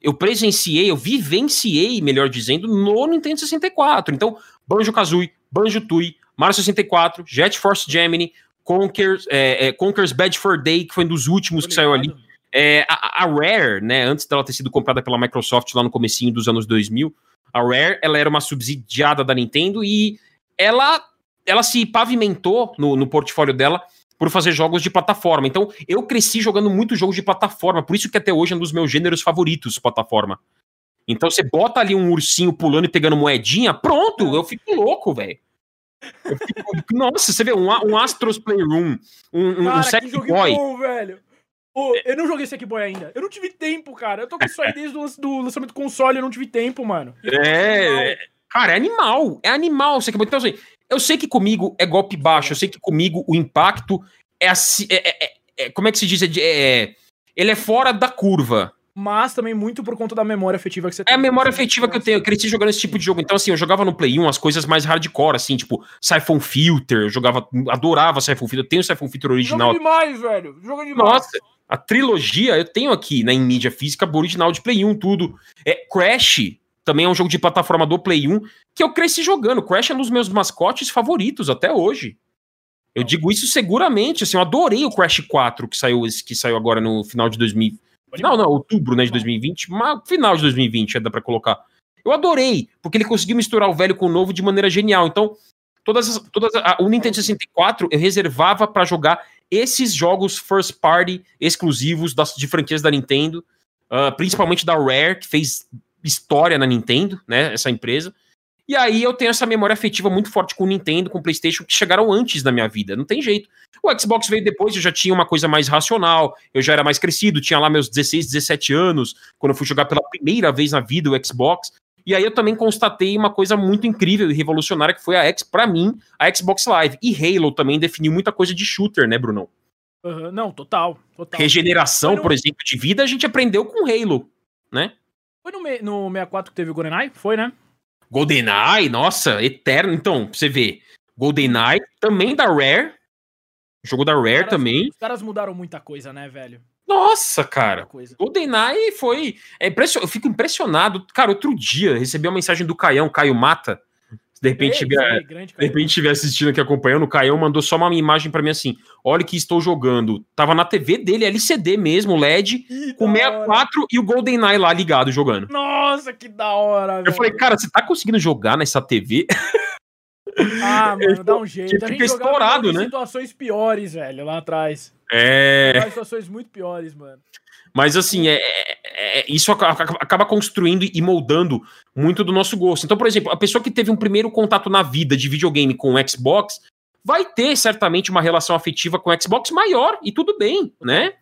eu presenciei, eu vivenciei, melhor dizendo, no Nintendo 64. Então, Banjo-Kazooie, Banjo-Tooie, Mario 64, Jet Force Gemini, Conker's, é, é, Conker's Bad for Day, que foi um dos últimos que saiu ali. É, a, a, Rare, né, antes dela ter sido comprada pela Microsoft lá no comecinho dos anos 2000, a Rare, ela era uma subsidiada da Nintendo e ela, ela se pavimentou no, no portfólio dela por fazer jogos de plataforma. Então, eu cresci jogando muito jogos de plataforma, por isso que até hoje é um dos meus gêneros favoritos, plataforma. Então, você bota ali um ursinho pulando e pegando moedinha, pronto, eu fico louco, velho. (laughs) Nossa, você vê um, um Astros Playroom, um, Cara, um Sackboy. Bom, velho. Pô, eu não joguei Sackboy ainda. Eu não tive tempo, cara. Eu tô com isso aí desde o do lançamento do console, eu não tive tempo, mano. É, cara, é animal. É animal Sackboy. Então, assim, eu sei que comigo é golpe baixo, eu sei que comigo o impacto é assim. É, é, é, como é que se diz? É, é, ele é fora da curva. Mas também muito por conta da memória afetiva que você tem. É a memória afetiva que eu tenho. Eu cresci jogando esse tipo de jogo. Então, assim, eu jogava no Play 1 as coisas mais hardcore, assim, tipo Siphon Filter. Eu jogava, adorava Siphon Filter. Eu tenho o Siphon Filter original. Joga demais, velho. Joga demais. Nossa, a trilogia eu tenho aqui, né, em mídia física, original de Play 1, tudo. É, Crash também é um jogo de plataforma do Play 1 que eu cresci jogando. Crash é um dos meus mascotes favoritos até hoje. Eu digo isso seguramente, assim, eu adorei o Crash 4 que saiu, que saiu agora no final de 2000. Não, não, outubro, né, de 2020, mas final de 2020, é, dá para colocar. Eu adorei, porque ele conseguiu misturar o velho com o novo de maneira genial. Então, todas as, todas a, o Nintendo 64 eu reservava para jogar esses jogos first party exclusivos das, de franquias da Nintendo, uh, principalmente da Rare, que fez história na Nintendo, né? Essa empresa. E aí eu tenho essa memória afetiva muito forte com o Nintendo, com o PlayStation, que chegaram antes da minha vida. Não tem jeito. O Xbox veio depois, eu já tinha uma coisa mais racional, eu já era mais crescido, tinha lá meus 16, 17 anos, quando eu fui jogar pela primeira vez na vida o Xbox. E aí eu também constatei uma coisa muito incrível e revolucionária que foi a X, para mim, a Xbox Live. E Halo também definiu muita coisa de shooter, né, Brunão? Uhum, não, total, total. Regeneração, no... por exemplo, de vida, a gente aprendeu com Halo, né? Foi no, no 64 que teve o GoldenEye? Foi, né? GoldenEye, nossa, eterno. Então, pra você ver, GoldenEye também da Rare, jogo da Rare os caras, também. Os caras mudaram muita coisa, né, velho? Nossa, cara. GoldenEye foi. É impression... Eu fico impressionado. Cara, outro dia recebi uma mensagem do Caião, Caio Mata. De repente, tiver, é, de repente estiver assistindo aqui acompanhando, o Caião mandou só uma imagem para mim assim: olha que estou jogando. Tava na TV dele, LCD mesmo, LED, que com 64 e o GoldenEye lá ligado jogando. Nossa, que da hora, Eu velho. falei, cara, você tá conseguindo jogar nessa TV? (laughs) Ah, mano, dá um jeito. Fica estourado, né? situações piores, velho, lá atrás. É. situações muito piores, mano. Mas assim, é, é, é isso acaba construindo e moldando muito do nosso gosto. Então, por exemplo, a pessoa que teve um primeiro contato na vida de videogame com o Xbox vai ter certamente uma relação afetiva com o Xbox maior e tudo bem, né?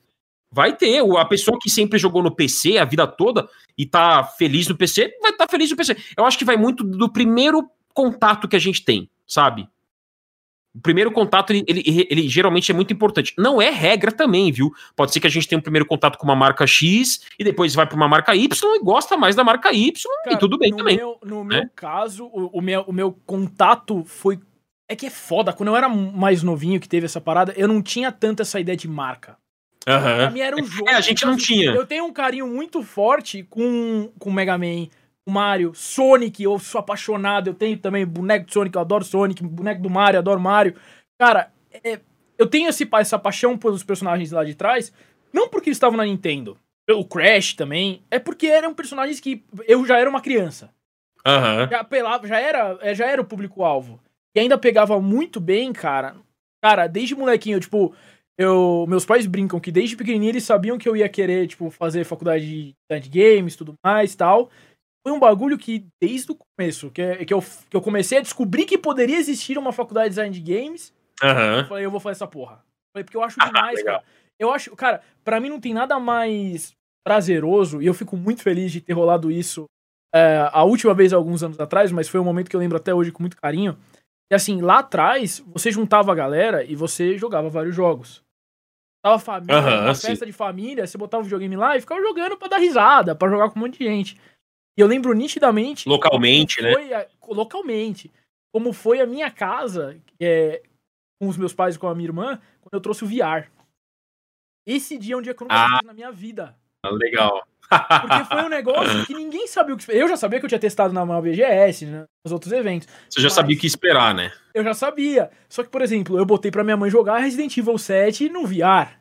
Vai ter. A pessoa que sempre jogou no PC a vida toda e tá feliz no PC, vai estar tá feliz no PC. Eu acho que vai muito do primeiro contato que a gente tem, sabe? O primeiro contato, ele, ele, ele, geralmente é muito importante. Não é regra também, viu? Pode ser que a gente tenha um primeiro contato com uma marca X e depois vai para uma marca Y e gosta mais da marca Y Cara, e tudo bem no também. Meu, no né? meu caso, o, o, meu, o meu contato foi. É que é foda. Quando eu era mais novinho que teve essa parada, eu não tinha tanto essa ideia de marca. Uhum. Pra mim era um jogo. É, a gente não tinha. Eu tenho um carinho muito forte com o Mega Man o Mario, Sonic, eu sou apaixonado, eu tenho também boneco de Sonic, eu adoro Sonic, boneco do Mario, eu adoro Mario. Cara, é, eu tenho esse, essa paixão pelos personagens lá de trás, não porque eles estavam na Nintendo, o Crash também, é porque eram personagens que eu já era uma criança. Uhum. Já, pelava, já, era, é, já era o público-alvo. E ainda pegava muito bem, cara. Cara, desde molequinho, tipo, eu, meus pais brincam que desde pequenininho eles sabiam que eu ia querer, tipo, fazer faculdade de, de games, tudo mais tal foi um bagulho que, desde o começo, que, que, eu, que eu comecei a descobrir que poderia existir uma faculdade de design de games, uhum. eu falei, eu vou fazer essa porra. Falei, porque eu acho (laughs) demais, cara. Eu acho, cara, pra mim não tem nada mais prazeroso, e eu fico muito feliz de ter rolado isso é, a última vez, alguns anos atrás, mas foi um momento que eu lembro até hoje com muito carinho. E assim, lá atrás, você juntava a galera e você jogava vários jogos. Tava família, uhum, uma festa de família, você botava o videogame lá e ficava jogando pra dar risada, pra jogar com um monte de gente. E eu lembro nitidamente. Localmente, né? A, localmente. Como foi a minha casa, é, com os meus pais e com a minha irmã, quando eu trouxe o VR. Esse dia é um dia que eu nunca ah, na minha vida. Legal. (laughs) Porque foi um negócio que ninguém sabia o que esperar. Eu já sabia que eu tinha testado na VGS, né, nos outros eventos. Você já sabia o que esperar, né? Eu já sabia. Só que, por exemplo, eu botei pra minha mãe jogar Resident Evil 7 no VR.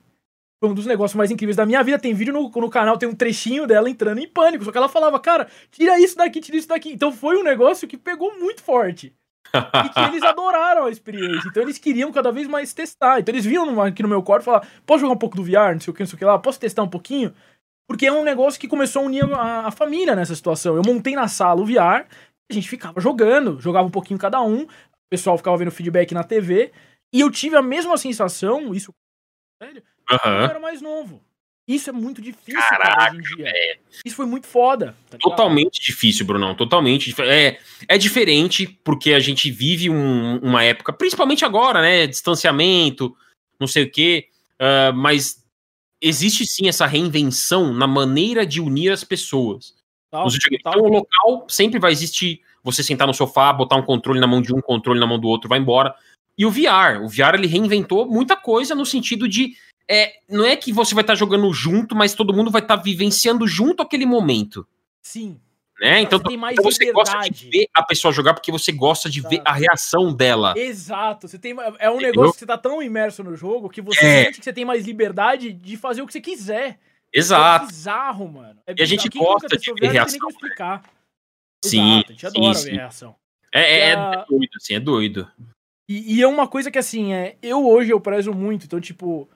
Foi um dos negócios mais incríveis da minha vida. Tem vídeo no, no canal, tem um trechinho dela entrando em pânico. Só que ela falava, cara, tira isso daqui, tira isso daqui. Então foi um negócio que pegou muito forte. e que eles (laughs) adoraram a experiência. Então eles queriam cada vez mais testar. Então eles vinham aqui no meu quarto e falavam: posso jogar um pouco do VR, não sei o que, não sei o que lá, posso testar um pouquinho? Porque é um negócio que começou a unir a, a família nessa situação. Eu montei na sala o VR, a gente ficava jogando, jogava um pouquinho cada um, o pessoal ficava vendo feedback na TV, e eu tive a mesma sensação, isso velho, Uhum. Eu era mais novo. Isso é muito difícil, Caraca, cara, hoje em dia. É. Isso foi muito foda. Tá totalmente difícil, Brunão. Totalmente. É, é diferente porque a gente vive um, uma época, principalmente agora, né? Distanciamento, não sei o quê. Uh, mas existe sim essa reinvenção na maneira de unir as pessoas. Tal, Então, o local sempre vai existir você sentar no sofá, botar um controle na mão de um, controle na mão do outro, vai embora. E o VR, o VR ele reinventou muita coisa no sentido de é, não é que você vai estar tá jogando junto, mas todo mundo vai estar tá vivenciando junto aquele momento. Sim. Né? Então, você, então você gosta de ver a pessoa jogar porque você gosta de Exato. ver a reação dela. Exato. Você tem, é um Entendeu? negócio que você tá tão imerso no jogo que você é. sente que você tem mais liberdade de fazer o que você quiser. Exato. É bizarro, mano. É bizarro. E a gente Quem gosta de ver reação. explicar. Sim, Exato, a gente adora sim. ver reação. É, é, é, doido, assim, é doido. E, e, é uma coisa que, assim, é, eu hoje eu prezo muito. Então, tipo,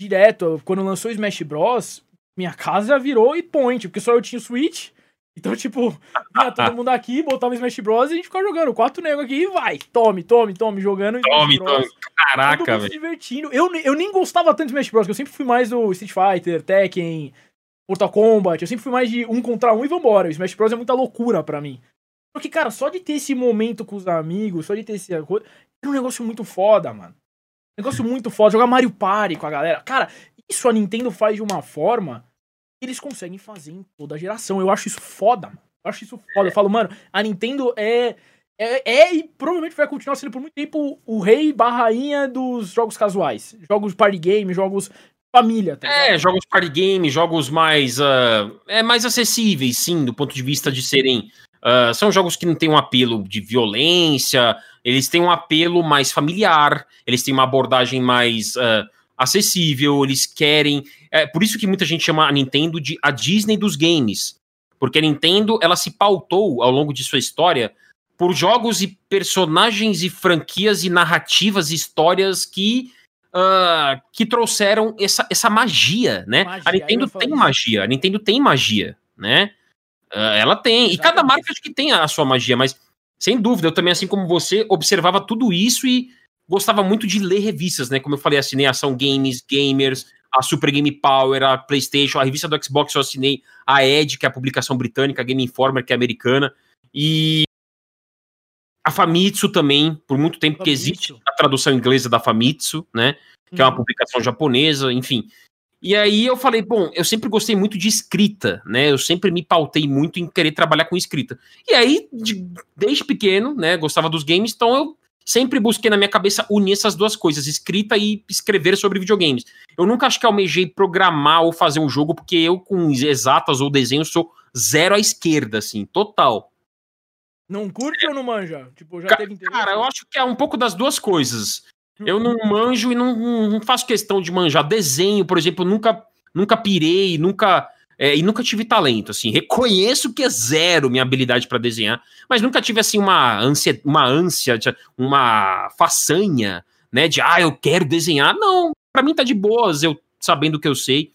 direto, quando lançou Smash Bros, minha casa virou e point, porque só eu tinha o Switch. Então, (laughs) tipo, vinha todo mundo aqui, botava Smash Bros e a gente ficava jogando. Quatro negros aqui e vai. Tome, tome, tome, jogando. Tome, tome. Caraca, velho. divertindo. Eu, eu nem gostava tanto de Smash Bros, porque eu sempre fui mais do Street Fighter, Tekken, Mortal Kombat. Eu sempre fui mais de um contra um e vambora. O Smash Bros é muita loucura pra mim. Porque, cara, só de ter esse momento com os amigos, só de ter esse. Era um negócio muito foda, mano. Negócio muito foda. Jogar Mario Party com a galera. Cara, isso a Nintendo faz de uma forma que eles conseguem fazer em toda a geração. Eu acho isso foda, mano. Eu acho isso foda. Eu falo, mano, a Nintendo é. É, é e provavelmente vai continuar sendo por muito tempo o rei barra rainha dos jogos casuais. Jogos party game, jogos família. Tá é, jogos party game, jogos mais. Uh, é mais acessíveis, sim, do ponto de vista de serem. Uh, são jogos que não têm um apelo de violência, eles têm um apelo mais familiar, eles têm uma abordagem mais uh, acessível, eles querem. É por isso que muita gente chama a Nintendo de a Disney dos games. Porque a Nintendo ela se pautou ao longo de sua história por jogos e personagens e franquias e narrativas e histórias que uh, que trouxeram essa, essa magia, né? Magia, a Nintendo tem magia, a Nintendo tem magia, né? Uh, ela tem, e cada marca acho que tem a sua magia, mas sem dúvida, eu também, assim como você, observava tudo isso e gostava muito de ler revistas, né? Como eu falei, assinei a Ação Games, Gamers, a Super Game Power, a PlayStation, a revista do Xbox eu assinei a Ed, que é a publicação britânica, a Game Informer, que é americana. E a Famitsu também, por muito tempo, que Famitsu. existe a tradução inglesa da Famitsu, né? Que é uma Uhum. publicação japonesa, enfim. E aí eu falei, bom, eu sempre gostei muito de escrita, né? Eu sempre me pautei muito em querer trabalhar com escrita. E aí, de- desde pequeno, né, gostava dos games, então eu sempre busquei na minha cabeça unir essas duas coisas, escrita e escrever sobre videogames. Eu nunca acho que almejei programar ou fazer um jogo, porque eu, com exatas ou desenho, sou zero à esquerda, assim, total. Não curte ou não manja? Tipo, já Ca- teve interesse? Cara, eu acho que é um pouco das duas coisas. Eu não manjo e não, não faço questão de manjar desenho, por exemplo, nunca, nunca pirei, nunca é, e nunca tive talento, assim. Reconheço que é zero minha habilidade pra desenhar, mas nunca tive assim uma ânsia, uma ânsia, uma façanha, né, de ah, eu quero desenhar. Não, pra mim tá de boas, eu sabendo o que eu sei.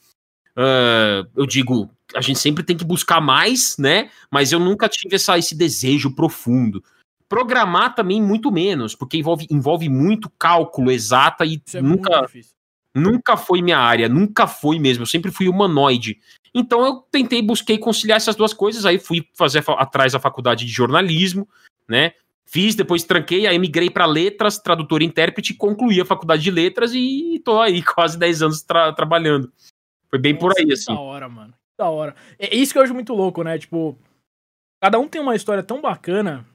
Ah, eu digo, a gente sempre tem que buscar mais, né? Mas eu nunca tive essa, esse desejo profundo. Programar também muito menos, porque envolve, envolve muito cálculo exata e Isso é nunca, difícil. nunca foi minha área, nunca foi mesmo. Eu sempre fui humanoide. Então eu tentei, busquei conciliar essas duas coisas. Aí fui fazer atrás da faculdade de jornalismo, né? Fiz, depois tranquei, aí migrei para letras, tradutor e intérprete, concluí a faculdade de letras e tô aí (laughs) quase 10 anos tra- trabalhando. Foi bem por Nossa, aí, que assim. Da hora, mano. Que Da hora. É isso que eu acho muito louco, né? Tipo, cada um tem uma história tão bacana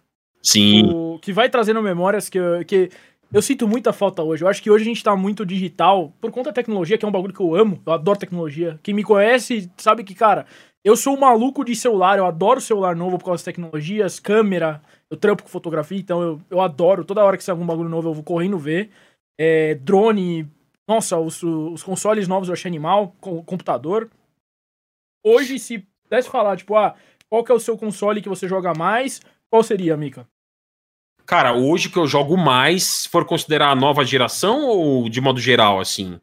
Sim, o- que vai trazendo memórias que, eu- que eu sinto muita falta hoje. Eu acho que hoje a gente tá muito digital por conta da tecnologia, que é um bagulho que eu amo. Eu adoro tecnologia. Quem me conhece sabe que, cara, eu sou um maluco de celular. Eu adoro celular novo por causa das tecnologias, câmera. Eu trampo com fotografia, então eu, eu adoro. Toda hora que sai algum bagulho novo eu vou correndo ver. É, drone. Nossa, os, os consoles novos eu achei animal. com- computador. Hoje, se pudesse falar, tipo, ah, qual que é o seu console que você joga mais? Qual seria, Mika? Cara, hoje que eu jogo mais, se for considerar a nova geração ou de modo geral, assim?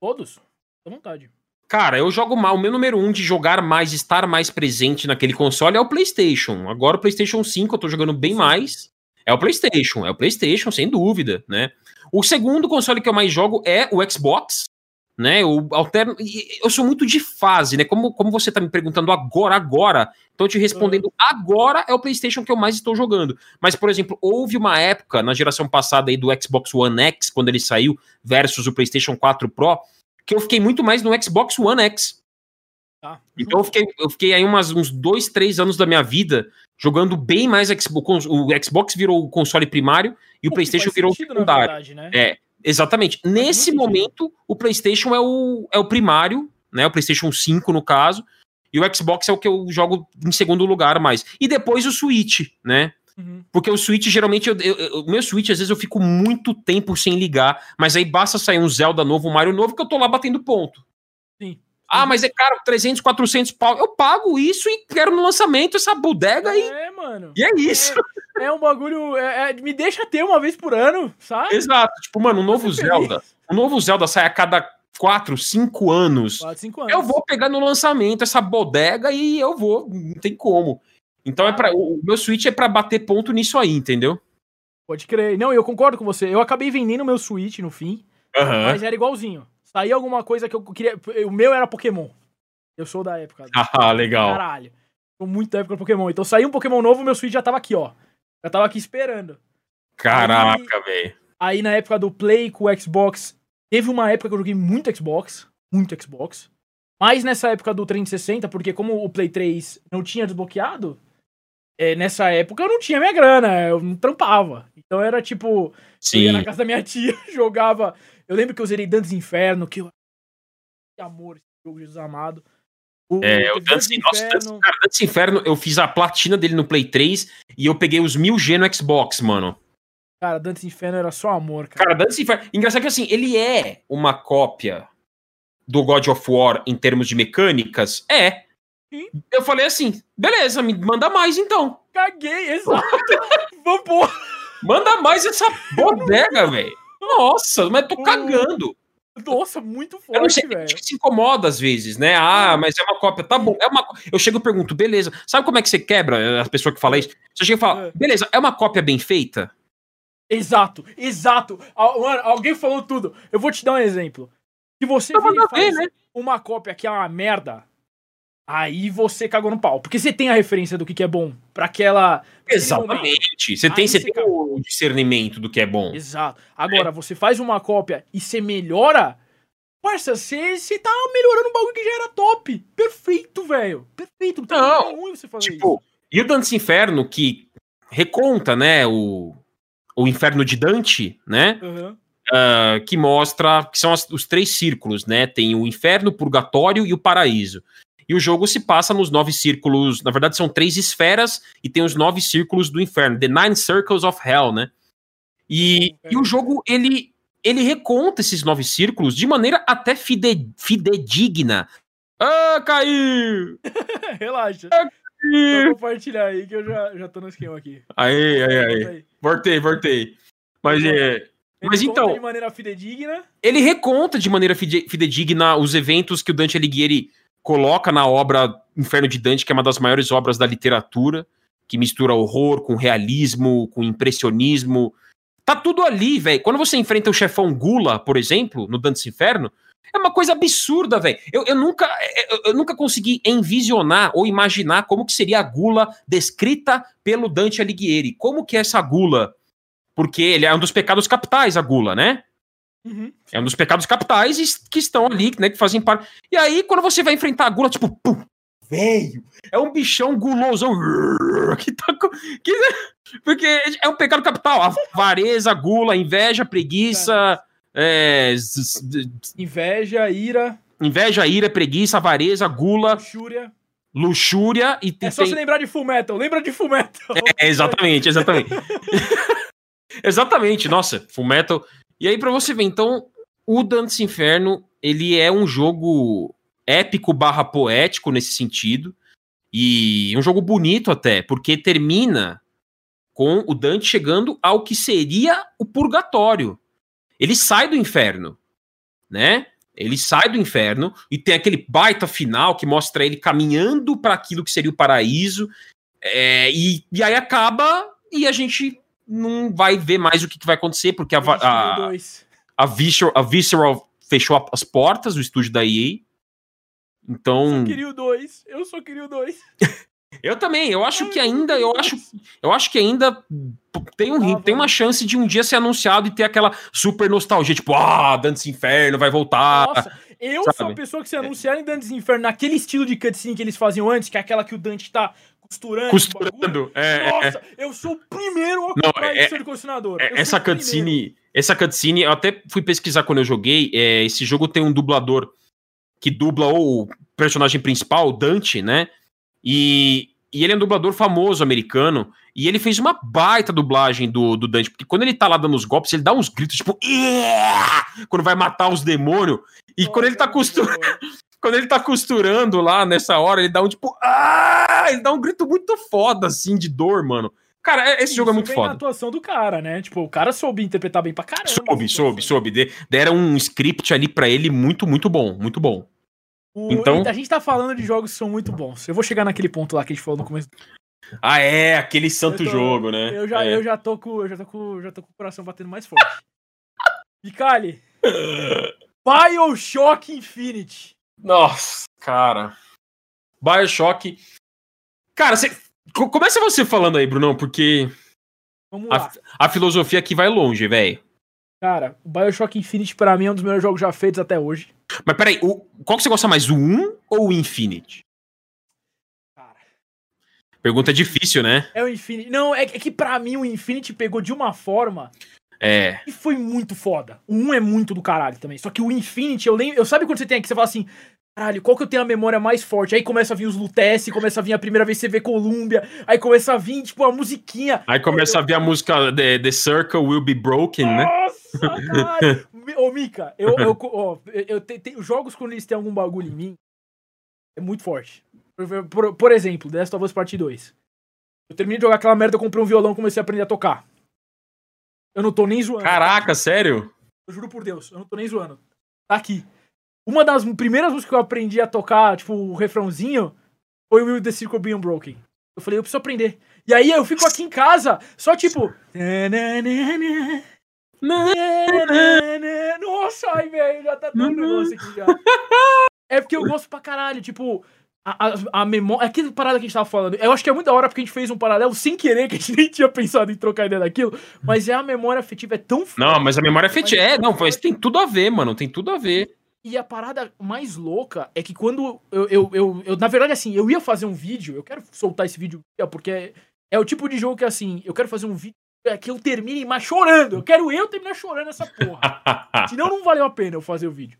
Todos? À vontade. Cara, eu jogo mal. O meu número um de jogar mais, estar mais presente naquele console é o PlayStation. Agora o PlayStation 5 eu tô jogando bem mais. É o PlayStation, é o PlayStation, sem dúvida, né? O segundo console que eu mais jogo é o Xbox, né? Eu alterno. Eu sou muito de fase, né? Como, como você tá me perguntando agora, agora, tô te respondendo agora é o PlayStation que eu mais estou jogando. Mas, por exemplo, houve uma época na geração passada aí do Xbox One X, quando ele saiu, versus o PlayStation 4 Pro, que eu fiquei muito mais no Xbox One X. Tá? Então eu fiquei, eu fiquei aí umas, uns dois, três anos da minha vida jogando bem mais Xbox. O Xbox virou o console primário e o, que PlayStation virou o secundário. verdade, né? É, exatamente. Nesse momento, o PlayStation é o, é o primário, né? O PlayStation 5, no caso. E o Xbox é o que eu jogo em segundo lugar mais. E depois o Switch, né? Uhum. Porque o Switch, geralmente, eu- eu- eu- o meu Switch, às vezes, eu fico muito tempo sem ligar, mas aí basta sair um Zelda novo, um Mario novo, que eu tô lá batendo ponto. Ah, mas é caro, 300, 400 pau. Eu pago isso e quero no lançamento essa bodega aí. É, mano. E é isso. É um bagulho. é- é- me deixa ter uma vez por ano, sabe? Exato. Tipo, mano, um novo. Zelda. Um novo Zelda sai a cada 4, 5 anos. 4, 5 anos. Eu vou pegar no lançamento essa bodega e eu vou. Não tem como. Então é para o meu Switch é pra bater ponto nisso aí, entendeu? Pode crer. Não, eu concordo com você. Eu acabei vendendo meu Switch no fim, Aham. mas era igualzinho. Saía alguma coisa que eu queria. O meu era Pokémon. Eu sou da época. (laughs) Ah, legal. Caralho. Sou muito da época do Pokémon. Então saiu um Pokémon novo, meu Switch já tava aqui, ó. Já tava aqui esperando. Caraca, velho. Aí na época do Play com o Xbox, teve uma época que eu joguei muito Xbox, muito Xbox. Mas nessa época do 360, porque como o Play 3 não tinha desbloqueado, é, nessa época eu não tinha minha grana, eu não trampava. Então era tipo, eu ia Sim. na casa da minha (laughs) tia, jogava. Eu lembro que eu zerei Dantes Inferno, que eu. Que amor, esse jogo, Jesus amado. O, É, o Dantes, nossa, Dantes, cara, Dantes Inferno, eu fiz a platina dele no Play 3 e eu peguei os 1000G no Xbox, mano. Cara, Dantes Inferno era só amor, cara. Cara, Dantes Inferno. Engraçado que assim, ele é uma cópia do God of War em termos de mecânicas? É. Sim. Eu falei assim, beleza, me manda mais então. Caguei, exato. (laughs) Vamos pôr. Manda mais essa bodega, velho. Nossa, mas tô cagando. Nossa, muito Eu não sei, forte, velho. gente que se incomoda às vezes, né? Ah, mas é uma cópia. Tá bom, é uma Eu chego e pergunto, beleza. Sabe como é que você quebra a pessoa que fala isso? Você chega e fala, É. beleza, é uma cópia bem feita? Exato, exato. Mano, alguém falou tudo. Eu vou te dar um exemplo. Se você e faz ver, né? uma cópia que é uma merda, aí você cagou no pau. Porque você tem a referência do que, que é bom pra aquela. Exatamente. Você tem, você tem o discernimento do que é bom. Exato. Agora, você faz uma cópia e você melhora. Parça, você, tá melhorando um bagulho que já era top. Perfeito, velho. Perfeito. Não tem Não, problema nenhum em você fazer Tipo, e o Dantes Inferno, que reconta, né, o, o inferno de Dante, né? isso. Aham. ah, que mostra que são as- os três círculos, né? Tem o inferno, o purgatório e o paraíso. E o jogo se passa nos nove círculos. Na verdade, são três esferas e tem os nove círculos do inferno. The Nine Circles of Hell, né? E, e o jogo, ele, ele reconta esses nove círculos de maneira até fide, fidedigna. Ah, caiu! (laughs) Relaxa. Vou compartilhar aí que eu já, já tô no esquema aqui. Aí, aí, aí. Aí. Voltei, voltei. Mas é. Ele Mas então- De maneira fidedigna. ele reconta de maneira fide- fidedigna os eventos que o Dante Alighieri coloca na obra Inferno de Dante, que é uma das maiores obras da literatura, que mistura horror com realismo, com impressionismo. Tá tudo ali, velho. Quando você enfrenta o chefão Gula, por exemplo, no Dante's Inferno, é uma coisa absurda, velho. Eu, eu nunca eu, eu nunca consegui envisionar ou imaginar como que seria a Gula descrita pelo Dante Alighieri. Como que é essa Gula? Porque ele é um dos pecados capitais, a Gula, né? Uhum. É um dos pecados capitais que estão ali, né? Que fazem parte. E aí, quando você vai enfrentar a gula, tipo, pum, velho, é um bichão gulosão. (laughs) Que tá. co- Que, (laughs) porque é um pecado capital. A avareza, gula, inveja, preguiça. é, Inveja, ira, inveja, ira, preguiça, avareza, gula, luxúria. luxúria e É só tem- você lembrar de Full Metal. Lembra de Full Metal. É, exatamente, exatamente. (laughs) exatamente, nossa, Full Metal. E aí, pra você ver, então, o Dantes Inferno, ele é um jogo épico barra poético nesse sentido. E um jogo bonito até, porque termina com o Dante chegando ao que seria o purgatório. Ele sai do inferno, né? Ele sai do inferno e tem aquele baita final que mostra ele caminhando para aquilo que seria o paraíso. É, e, e aí acaba e a gente não vai ver mais o que, que vai acontecer, porque a, a, 2. a, Visceral, a Visceral fechou a- as portas do estúdio da EA. Então, Eu queria o 2. Eu só queria o 2. (laughs) eu também, eu acho que ainda, eu acho, eu acho que ainda tem, um, tem uma chance de um dia ser anunciado e ter aquela super nostalgia, tipo, ah, Dantes Inferno vai voltar. Nossa, eu sabe? sou a pessoa que se anunciarem Dantes Inferno naquele estilo de cutscene que eles faziam antes, que é aquela que o Dante tá costurando. Costurando. É, é, é. Nossa, eu sou o primeiro a Não, comprar é- edição de colecionador. É, essa cutscene, essa cutscene, eu até fui pesquisar quando eu joguei. é, esse jogo tem um dublador que dubla o personagem principal, o Dante, né? E, e ele é um dublador famoso americano. E ele fez uma baita dublagem do, do Dante, porque quando ele tá lá dando os golpes, ele dá uns gritos, tipo, quando vai matar os demônios. E Nossa, quando ele tá é costurando. Quando ele tá costurando lá nessa hora, ele dá um tipo. Ah! Ele dá um grito muito foda, assim, de dor, mano. Cara, é- esse jogo é muito foda. atuação do cara, né? Tipo, o cara soube interpretar bem pra caramba. Soube, essa soube, situação. soube. De- Deram um script ali pra ele muito, muito bom, muito bom. O- Então- A gente tá falando de jogos que são muito bons. Eu vou chegar naquele ponto lá que a gente falou no começo. Ah, é, aquele santo tô- jogo, né? Eu já, É. eu já tô com. Eu já tô com. Já tô com o coração batendo mais forte. (laughs) Micali, Bioshock Infinite. Nossa, cara. Bioshock. Cara, você. Começa você falando aí, Brunão, porque Vamos a, lá. a filosofia aqui vai longe, velho. Cara, o Bioshock Infinite pra mim é um dos melhores jogos já feitos até hoje. Mas peraí, o, qual que você gosta mais, o 1 ou o Infinite? Cara. Pergunta difícil, né? É o Infinite. Não, é, que- é que pra mim o Infinite pegou de uma forma É. que foi muito foda. O 1 é muito do caralho também. Só que o Infinite, eu lembro. Eu sabe quando você tem aqui, você fala assim. Caralho, qual que eu tenho a memória mais forte? Aí começa a vir os Lutece, começa a vir a primeira vez que você vê Columbia, aí começa a vir, tipo, a musiquinha. Aí começa a vir a música The, The Circle Will Be Broken, né? Nossa, caralho! (laughs) Ô, Mika, eu, eu, ó, eu, eu te- te- os jogos quando eles têm algum bagulho em mim, é muito forte. Por, por, por exemplo, The Last of Us Part 2. Eu terminei de jogar aquela merda, eu comprei um violão e comecei a aprender a tocar. Eu não tô nem zoando. Caraca, sério? Eu juro por Deus, eu não tô nem zoando. Tá aqui. Uma das primeiras músicas que eu aprendi a tocar, tipo, o refrãozinho, foi o Will the Circle Being Broken. Eu falei, eu preciso aprender. E aí eu fico aqui em casa, só tipo. Nossa, ai, velho, já tá dando um negócio aqui já. É porque eu gosto pra caralho, tipo. A, a, a memória. Aquela parada que a gente tava falando. Eu acho que é muito da hora porque a gente fez um paralelo sem querer, que a gente (laughs) nem tinha pensado em trocar ideia daquilo. Mas é a memória afetiva, é tão Não, mas a memória afetiva. É, não, mas tem tudo a ver, mano. Tem tudo a ver. E a parada mais louca é que quando eu, eu, eu, eu, na verdade, assim, eu ia fazer um vídeo, eu quero soltar esse vídeo, porque é, é o tipo de jogo que, assim, eu quero fazer um vídeo que eu termine mais chorando. Eu quero eu terminar chorando essa porra. (laughs) Senão não valeu a pena eu fazer o vídeo.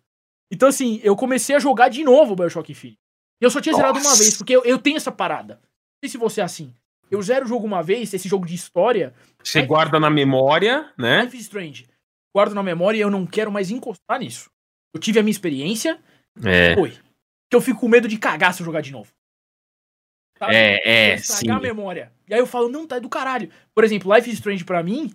Então, assim, eu comecei a jogar de novo o Bioshock Infinite. E eu só tinha zerado uma vez, porque eu, eu tenho essa parada. Não sei se você é assim. Eu zero o jogo uma vez, esse jogo de história. Você guarda na memória, né? Life is Strange. Guardo na memória e eu não quero mais encostar nisso. Eu tive a minha experiência. É. Foi. Que eu fico com medo de cagar se eu jogar de novo. Sabe? É, é, estragar sim. a memória. E aí eu falo, não, tá do caralho. Por exemplo, Life is Strange pra mim,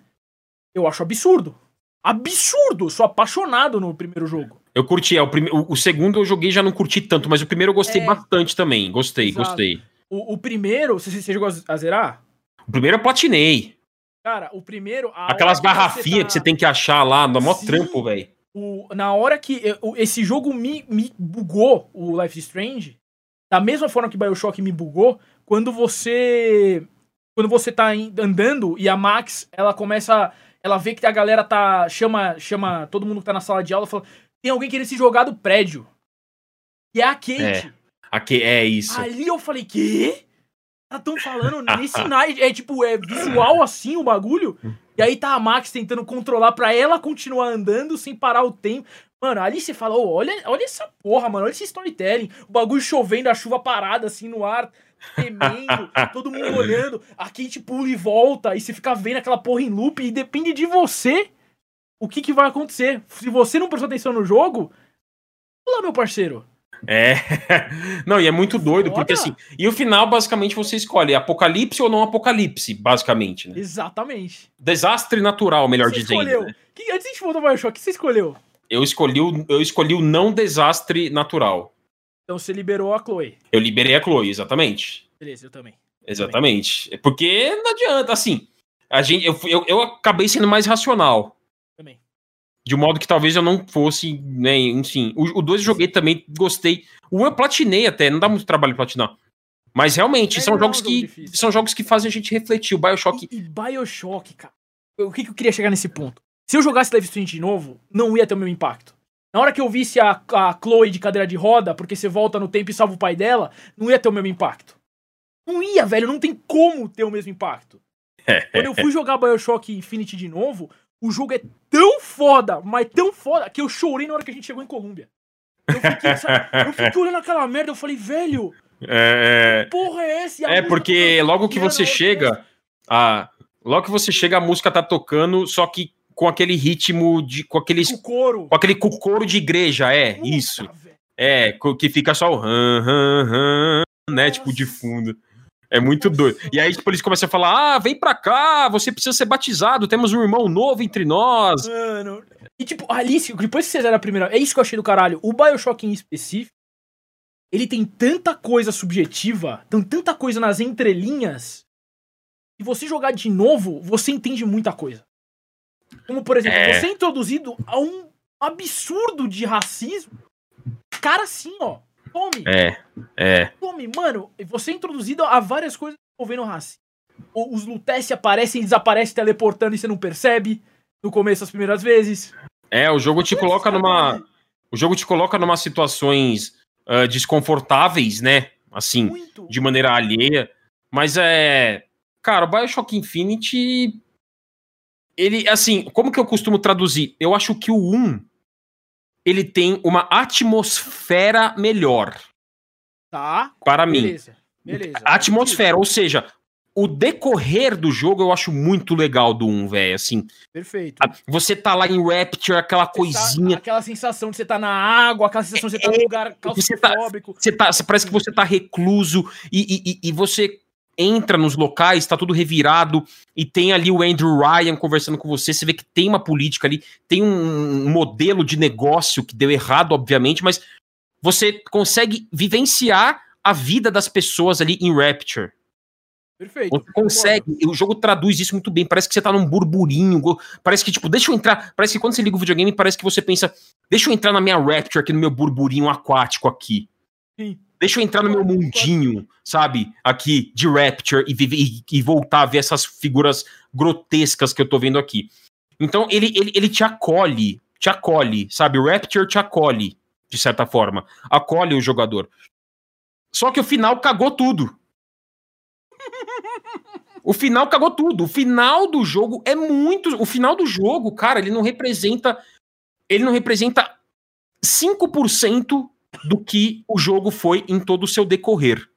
eu acho absurdo. Absurdo! Sou apaixonado no primeiro jogo. Eu curti, é, o, prime... o, o segundo eu joguei já não curti tanto, mas o primeiro eu gostei É. bastante também. Gostei, Exato. gostei. O, o primeiro, você, você chegou a zerar? O primeiro eu platinei. Cara, o primeiro. a Aquelas garrafinhas tá- que você tem que achar lá, no maior Sim. trampo, velho. na hora que eu- esse jogo me, me bugou, o Life is Strange, da mesma forma que Bioshock me bugou, quando você. Quando você tá andando e a Max, ela começa. Ela vê que a galera tá. Chama, chama todo mundo que tá na sala de aula e fala: tem alguém querendo se jogar do prédio. E é a Kate. Aqui, é isso. Ali eu falei, quê? Tá tão falando (laughs) nesse night. É tipo, é visual assim o bagulho. E aí tá a Max tentando controlar pra ela continuar andando sem parar o tempo. Mano, ali você fala, "Ô, olha, olha essa porra, mano, olha esse storytelling. O bagulho chovendo, a chuva parada assim no ar, temendo, (laughs) todo mundo olhando. A Kate pula e volta, e você fica vendo aquela porra em loop, e depende de você o que, que vai acontecer. Se você não prestou atenção no jogo, pula, meu parceiro. É. (laughs) Não, e é muito doido, Foda. porque assim. E o final, basicamente, você escolhe apocalipse ou não apocalipse, basicamente, né? Exatamente. Desastre natural, melhor você dizendo. escolheu? né? Que, antes de voltar ao Bioshock, o que você escolheu? Eu escolhi, o, eu escolhi o não desastre natural. Então você liberou a Chloe. Eu liberei a Chloe, exatamente. Beleza, eu também. Exatamente. É Porque não adianta, assim. A gente, eu, eu, eu acabei sendo mais racional. De um modo que talvez eu não fosse, né? Enfim. O 2 eu joguei também, gostei. O 1 eu platinei até, não dá muito trabalho platinar. Mas realmente, É, são é um jogos jogo que. difícil. São jogos que fazem a gente refletir. O Bioshock. E, e Bioshock, cara. O que, que eu queria chegar nesse ponto? Se eu jogasse Life is Strange de novo, não ia ter o mesmo impacto. Na hora que eu visse a, a Chloe de cadeira de roda, porque você volta no tempo e salva o pai dela, não ia ter o mesmo impacto. Não ia, velho. Não tem como ter o mesmo impacto. (laughs) Quando eu fui jogar Bioshock Infinity de novo, o jogo é tão foda, mas tão foda, que eu chorei na hora que a gente chegou em Colômbia. Eu fiquei, (laughs) sabe, eu fiquei olhando aquela merda, eu falei, velho, É, porra é essa? É porque tá logo que você a chega. A, logo que você chega, a música tá tocando, só que com aquele ritmo de. com aquele. O coro. Com aquele coro de igreja, é, Puta, isso. velho. É, que fica só o ran, ran, ran, né? Tipo, de fundo. É muito doido. E aí, tipo, eles começam a falar: ah, vem pra cá, você precisa ser batizado, temos um irmão novo entre nós. Mano. E tipo, Alice, depois que você zera a primeira. É isso que eu achei do caralho. O Bioshock em específico, ele tem tanta coisa subjetiva, tem tanta coisa nas entrelinhas. E você jogar de novo, você entende muita coisa. Como, por exemplo, É. você é introduzido a um absurdo de racismo. Cara, assim, ó. Tome, É, é. tome, mano. Você é introduzido a várias coisas envolvendo racismo. O- Os Lutece aparecem e desaparecem teleportando e você não percebe. No começo, as primeiras vezes. É, o jogo te coloca numa. O jogo te coloca numa situações ah, desconfortáveis, né? Assim, Muito. de maneira alheia. Mas é. Cara, o Bioshock Infinity. Ele, assim, como que eu costumo traduzir? Eu acho que o 1 ele tem uma atmosfera melhor Tá. para mim. Beleza. Atmosfera, ou seja, o decorrer do jogo eu acho muito legal do 1, velho. Assim, Perfeito. a- você tá lá em Rapture, aquela Você coisinha. tá- aquela sensação de você tá na água, aquela sensação de você tá num lugar você tá- claustrofóbico. Você tá, parece que você tá recluso e, e- e- e você entra nos locais, tá tudo revirado e tem ali o Andrew Ryan conversando com você. Você vê que tem uma política ali, tem um, modelo de negócio que deu errado, obviamente, mas você consegue vivenciar a vida das pessoas ali em Rapture. Perfeito. Você consegue, o jogo traduz isso muito bem. Parece que você tá num burburinho. Parece que, tipo, deixa eu entrar. Parece que quando você liga o videogame, parece que você pensa, deixa eu entrar na minha Rapture aqui no meu burburinho aquático aqui. Sim. Deixa eu entrar no meu mundinho, sabe? Aqui, de Rapture e, e, e, voltar a ver essas figuras grotescas que eu tô vendo aqui. Então, ele, ele, ele te acolhe, te acolhe, sabe? Rapture te acolhe, de certa forma. Acolhe o jogador. Só que o final cagou tudo. O final cagou tudo. O final do jogo é muito. O final do jogo, cara, ele não representa. Ele não representa 5% do que o jogo foi em todo o seu decorrer.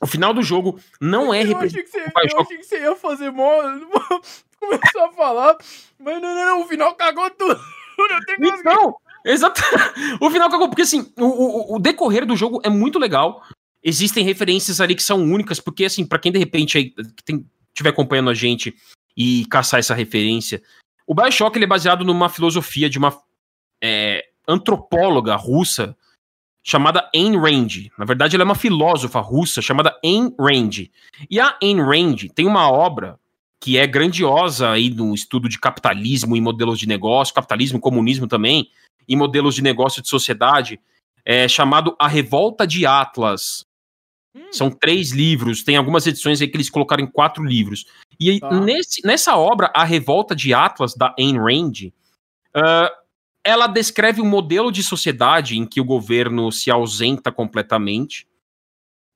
O final do jogo não é representativo. Eu achei que você ia fazer mó. (laughs) Começou a falar, mas não, não, não, o final cagou tudo. (laughs) Então, exato. (laughs) O final cagou, porque assim, o, o, o, decorrer do jogo é muito legal. Existem referências ali que são únicas, porque assim, para quem de repente aí, tem, estiver acompanhando a gente e caçar essa referência, o Bioshock ele é baseado numa filosofia de uma é, antropóloga russa chamada Ayn Rand. Na verdade, ela é uma filósofa russa chamada Ayn Rand. E a Ayn Rand tem uma obra que é grandiosa aí no estudo de capitalismo e modelos de negócio, capitalismo e comunismo também, e modelos de negócio de sociedade, é chamado A Revolta de Atlas. Hum. São três livros, tem algumas edições aí que eles colocaram em quatro livros. E ah. nesse, nessa obra, A Revolta de Atlas, da Ayn Rand, uh, ela descreve um modelo de sociedade em que o governo se ausenta completamente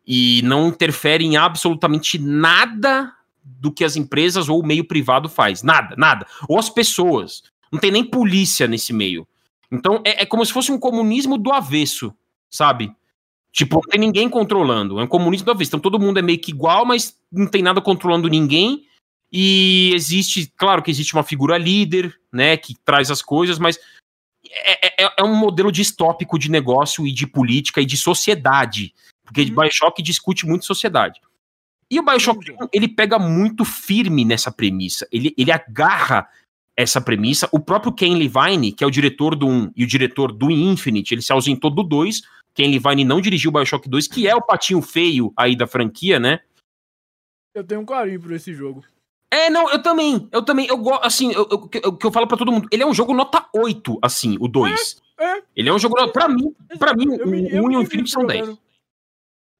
e não interfere em absolutamente nada do que as empresas ou o meio privado faz. Nada, nada. Ou as pessoas. Não tem nem polícia nesse meio. Então é, é como se fosse um comunismo do avesso, sabe? Tipo, não tem ninguém controlando. É um comunismo do avesso. Então todo mundo é meio que igual, mas não tem nada controlando ninguém. E existe, claro que existe uma figura líder, né, que traz as coisas, mas é, é, é, um modelo distópico de negócio e de política e de sociedade. Porque uhum. Bioshock discute muito sociedade. E o Bioshock uhum. ele pega muito firme nessa premissa. Ele, ele agarra essa premissa. O próprio Ken Levine, que é o diretor do 1 e o diretor do Infinite, ele se ausentou do 2. Ken Levine não dirigiu o Bioshock 2, que é o patinho feio aí da franquia, né? Eu tenho um carinho por esse jogo. É, não, eu também. Eu também. Eu gosto, assim, o que eu, eu, falo para todo mundo. Ele é um jogo nota 8, assim, o 2. É, é. Ele é um jogo. Pra mim, pra mim eu, o 1 e o Infinite são 10.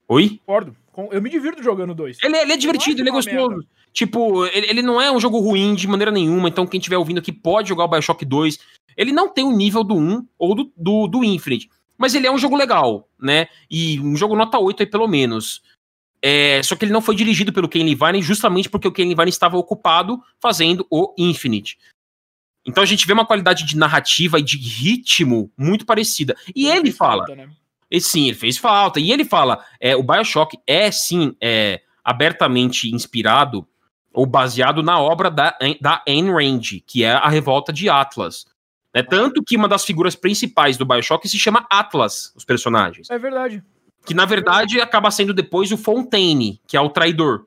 Oi? Concordo. Eu me divirto jogando 2. Ele, é, ele é divertido, ele é gostoso. Merda. Tipo, ele, ele, não é um jogo ruim de maneira nenhuma, então quem estiver ouvindo aqui pode jogar o Bioshock 2. Ele não tem o nível do 1 ou do, do, do Infinite. Mas ele é um jogo legal, né? E um jogo nota 8 aí, pelo menos. É, só que ele não foi dirigido pelo Ken Levine justamente porque o Ken Levine estava ocupado fazendo o Infinite. Então a gente vê uma qualidade de narrativa e de ritmo muito parecida. E ele, ele fala. Falta, né? e, sim, ele fez falta. E ele fala: é, o Bioshock é sim é, abertamente inspirado ou baseado na obra da, da Ayn Rand, que é a Revolta de Atlas. É tanto que uma das figuras principais do Bioshock se chama Atlas, os personagens. É verdade. Que na verdade acaba sendo depois o Fontaine, que é o traidor.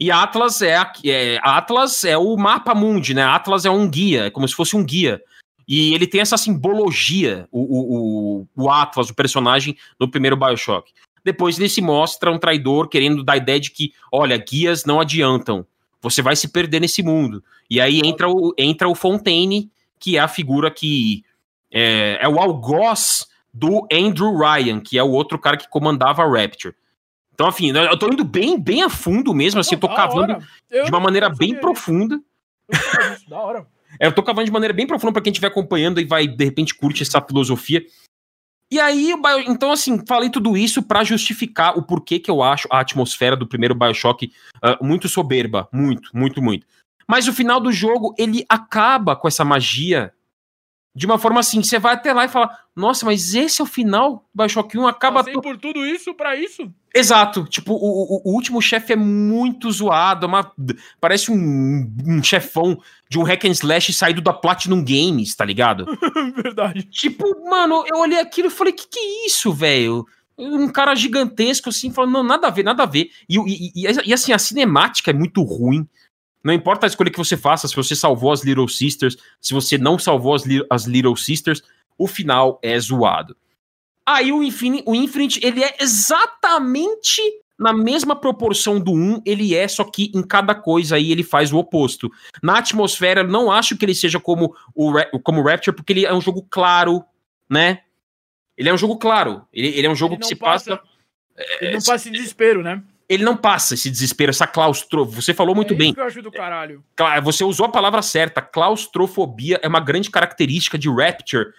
E Atlas é, é, Atlas é o mapa mundi, né? Atlas é um guia, é como se fosse um guia. E ele tem essa simbologia, o, o, o, Atlas, o personagem no primeiro Bioshock. Depois ele se mostra um traidor querendo dar a ideia de que, olha, guias não adiantam. Você vai se perder nesse mundo. E aí entra o, entra o Fontaine, que é a figura que é, é o algoz do Andrew Ryan, que é o outro cara que comandava a Rapture. Então, enfim, eu tô indo bem, bem a fundo mesmo, assim, eu tô cavando de uma maneira bem profunda. da hora. (laughs) É, eu tô cavando de maneira bem profunda para quem estiver acompanhando e vai, de repente, curte essa filosofia. E aí, então, assim, falei tudo isso para justificar o porquê que eu acho a atmosfera do primeiro Bioshock uh, muito soberba. Muito, muito, muito. Mas o final do jogo, ele acaba com essa magia de uma forma assim, você vai até lá e fala, nossa, mas esse é o final do Bioshock 1, acaba... Passei por tudo isso para isso? Exato, tipo, o, o, o último chefe é muito zoado, é uma, parece um, um, chefão de um hack and slash saído da Platinum Games, tá ligado? (laughs) Verdade. Tipo, mano, eu olhei aquilo e falei, que que é isso, velho? Um cara gigantesco assim, falando, não, nada a ver, nada a ver. E, e, e, e assim, a cinemática é muito ruim. Não importa a escolha que você faça, se você salvou as Little Sisters, se você não salvou as, li as Little Sisters, o final é zoado. Aí o Infinite, o Infinite, ele é exatamente na mesma proporção do 1, ele é, só que em cada coisa aí ele faz o oposto. Na atmosfera, não acho que ele seja como o, como o Rapture, porque ele é um jogo claro, né? Ele é um jogo claro. Ele, ele é um jogo que se passa- passa. Ele não passa esse desespero, né? Ele não passa esse desespero, essa claustro. Você falou muito é bem. Isso que eu acho do caralho. Cla- Você usou a palavra certa. Claustrofobia é uma grande característica de Rapture.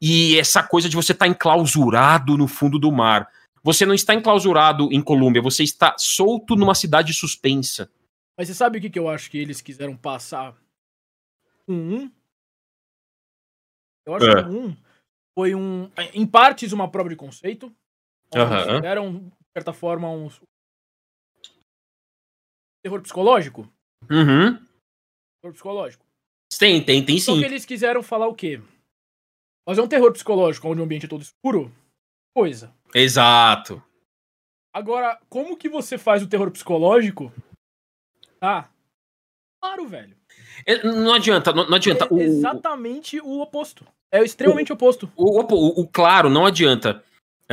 E essa coisa de você estar enclausurado no fundo do mar. Você não está enclausurado em Colômbia, você está solto numa cidade suspensa. Mas você sabe o que, que eu acho que eles quiseram passar um? Eu acho É. que um foi um, em partes, uma prova de conceito. Aham. eles Fizeram, de certa forma, um terror psicológico. Uhum. Terror psicológico. Tem, tem, tem Só sim. que eles quiseram falar o quê? Fazer um terror psicológico onde o ambiente é todo escuro? Coisa. Exato. Agora, como que você faz o terror psicológico? Tá. Claro, velho. É, Não adianta, não, não adianta. É O, exatamente o oposto. É extremamente oposto. o, o- o- o claro, não adianta.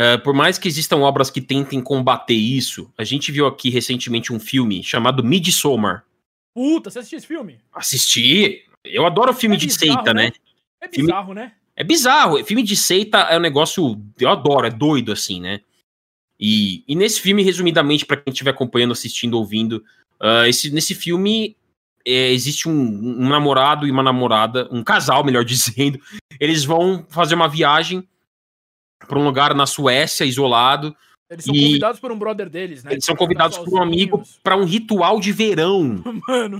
É, por mais que existam obras que tentem combater isso, a gente viu aqui recentemente um filme chamado Midsommar. Puta, você assistiu esse filme? Assisti. Eu adoro filme É de bizarro, seita, né? É Filme- bizarro, né? É bizarro. Filme de seita é um negócio. Eu adoro, é doido assim, né? E, e nesse filme, resumidamente, pra quem estiver acompanhando, assistindo, ouvindo, ah, esse, nesse filme é, existe um, um namorado e uma namorada, um casal, (laughs) melhor dizendo. Eles vão fazer uma viagem pra um lugar na Suécia, isolado. Eles são E- convidados por um brother deles, né? Eles são convidados por um amigo pra um ritual de verão. (laughs) Mano,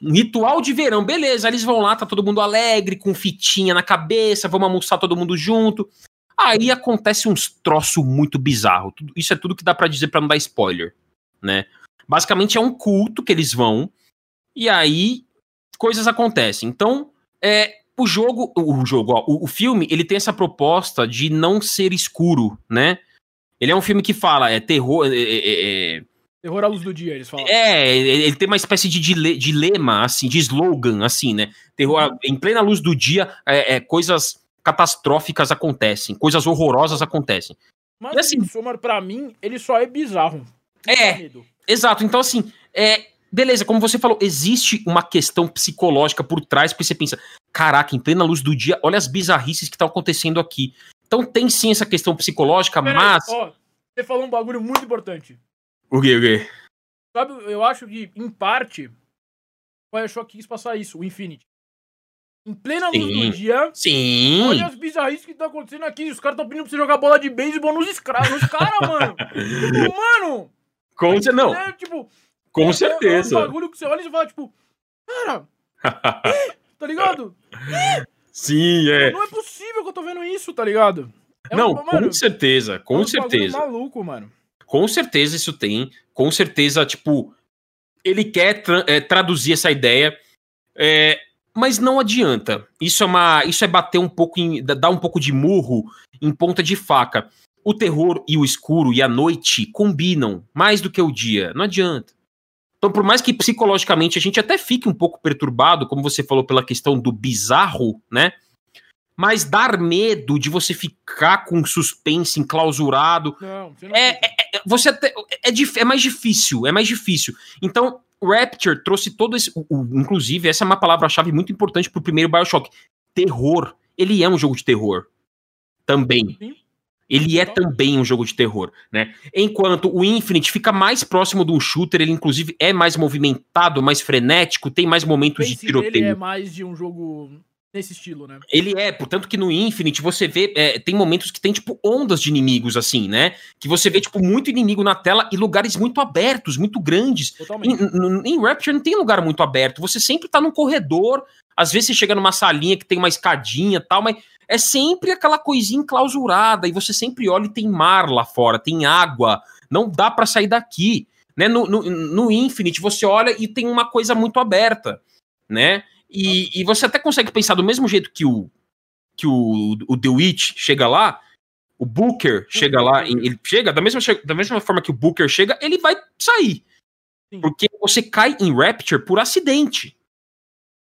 Um ritual de verão, beleza. Eles vão lá, tá todo mundo alegre, com fitinha na cabeça, vamos almoçar todo mundo junto. Aí acontece uns troço muito bizarro. Isso é tudo que dá pra dizer pra não dar spoiler, né? Basicamente é um culto que eles vão e aí coisas acontecem. Então, é o jogo, o jogo, ó, o, o filme, ele tem essa proposta de não ser escuro, né? Ele é um filme que fala, é terror, é- é- é- terror à luz do dia, eles falam. é, ele tem uma espécie de dile- dilema, assim, de slogan, assim, né? Terror, em plena luz do dia, é, é, coisas catastróficas acontecem, coisas horrorosas acontecem. Mas e assim- o Midsommar, pra mim, ele só é bizarro. É. Exato, então assim, é, beleza, como você falou, existe uma questão psicológica por trás, porque você pensa, caraca, em plena luz do dia, olha as bizarrices que estão acontecendo aqui. Então tem sim essa questão psicológica, Pera aí, mas... ó, você falou um bagulho muito importante. O quê, o quê? Sabe, eu acho que, em parte, o Bioshock quis passar isso, o Infinity. Em plena luz Sim. do dia, Sim! olha as bizarrices que tá acontecendo aqui. Os caras estão pedindo pra você jogar bola de beisebol nos escravos, nos caras, mano. Tipo, (laughs) mano, Com, cer- não, é, tipo, com é- É um certeza. bagulho que você olha e fala, tipo, cara, (laughs) tá ligado? Sim, é. Não é possível que eu tô vendo isso, tá ligado? É Não, um- mano, com certeza, com é um certeza. maluco, mano. Com certeza isso tem. Com certeza, tipo, ele quer tra- é, traduzir essa ideia. é, mas não adianta. Isso é uma. Isso é bater um pouco em. da- dar um pouco de murro em ponta de faca. O terror e o escuro e a noite combinam mais do que o dia. Não adianta. Então, por mais que psicologicamente a gente até fique um pouco perturbado, como você falou, pela questão do bizarro, né? Mas dar medo de você ficar com suspense enclausurado, Não, você não é, é- é- você até, é, é mais difícil, é mais difícil. Então, Rapture trouxe todo esse. o- o- inclusive, essa é uma palavra-chave muito importante pro primeiro Bioshock. Terror. Ele é um jogo de terror. Também. Sim. Ele é também um jogo de terror, né? Enquanto o Infinite fica mais próximo de um shooter, ele inclusive é mais movimentado, mais frenético, tem mais momentos de tiroteio. é mais de um jogo nesse estilo, né? Ele é, portanto que no Infinite você vê, é, tem momentos que tem, tipo, ondas de inimigos, assim, né? Que você vê, tipo, muito inimigo na tela e lugares muito abertos, muito grandes. Totalmente. em- em Rapture não tem lugar muito aberto, você sempre tá num corredor, às vezes você chega numa salinha que tem uma escadinha e tal, mas é sempre aquela coisinha enclausurada e você sempre olha e tem mar lá fora, tem água, não dá pra sair daqui. Né? No, no, no Infinite você olha e tem uma coisa muito aberta, né? E, e você até consegue pensar do mesmo jeito que o que o, o The Witch chega lá, o Booker chega lá, Booker. ele chega da mesma, da mesma forma que o Booker chega, ele vai sair. Sim. Porque você cai em Rapture por acidente.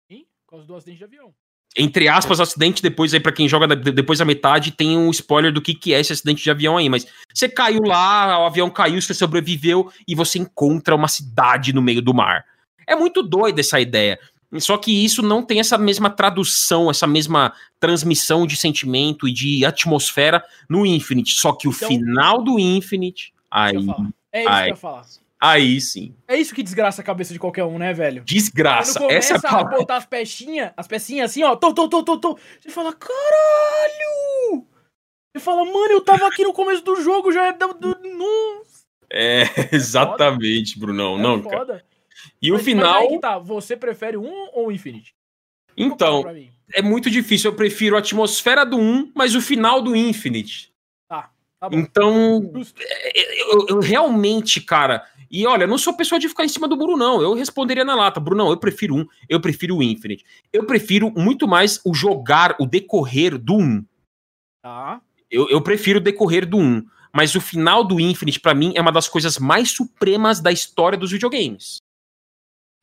Sim, por causa do acidente de avião. Entre aspas, acidente, depois aí pra quem joga depois da metade, tem um spoiler do que, que é esse acidente de avião aí, mas você caiu lá, o avião caiu, você sobreviveu e você encontra uma cidade no meio do mar. É muito doida essa ideia. Só que isso não tem essa mesma tradução, essa mesma transmissão de sentimento e de atmosfera no Infinite. Só que o Então- final do Infinite, aí, É isso que Ai. eu ia falar. Aí sim. É isso que desgraça a cabeça de qualquer um, né, velho? Desgraça. Quando Essa é a começa a botar as pecinhas, as pecinhas assim, ó, tô, tô, tô, tô, tô. Você fala, caralho! Você fala, mano, eu tava aqui no começo do jogo, já é do. É, (laughs) exatamente, Brunão. é Não, cara. foda. E o Mas- final, Mas tá, você prefere um ou o Infinite? então, mim. é muito difícil. Eu prefiro a atmosfera do 1, mas o final do Infinite. Tá, tá bom. Então, Justo. eu, eu realmente, cara. E olha, eu não sou pessoa de ficar em cima do Bruno, não. Eu responderia na lata. Brunão, eu prefiro um, eu prefiro o Infinite. Eu prefiro muito mais o jogar, o decorrer do 1. Tá. Eu, eu prefiro o decorrer do 1. Mas o final do Infinite, pra mim, é uma das coisas mais supremas da história dos videogames.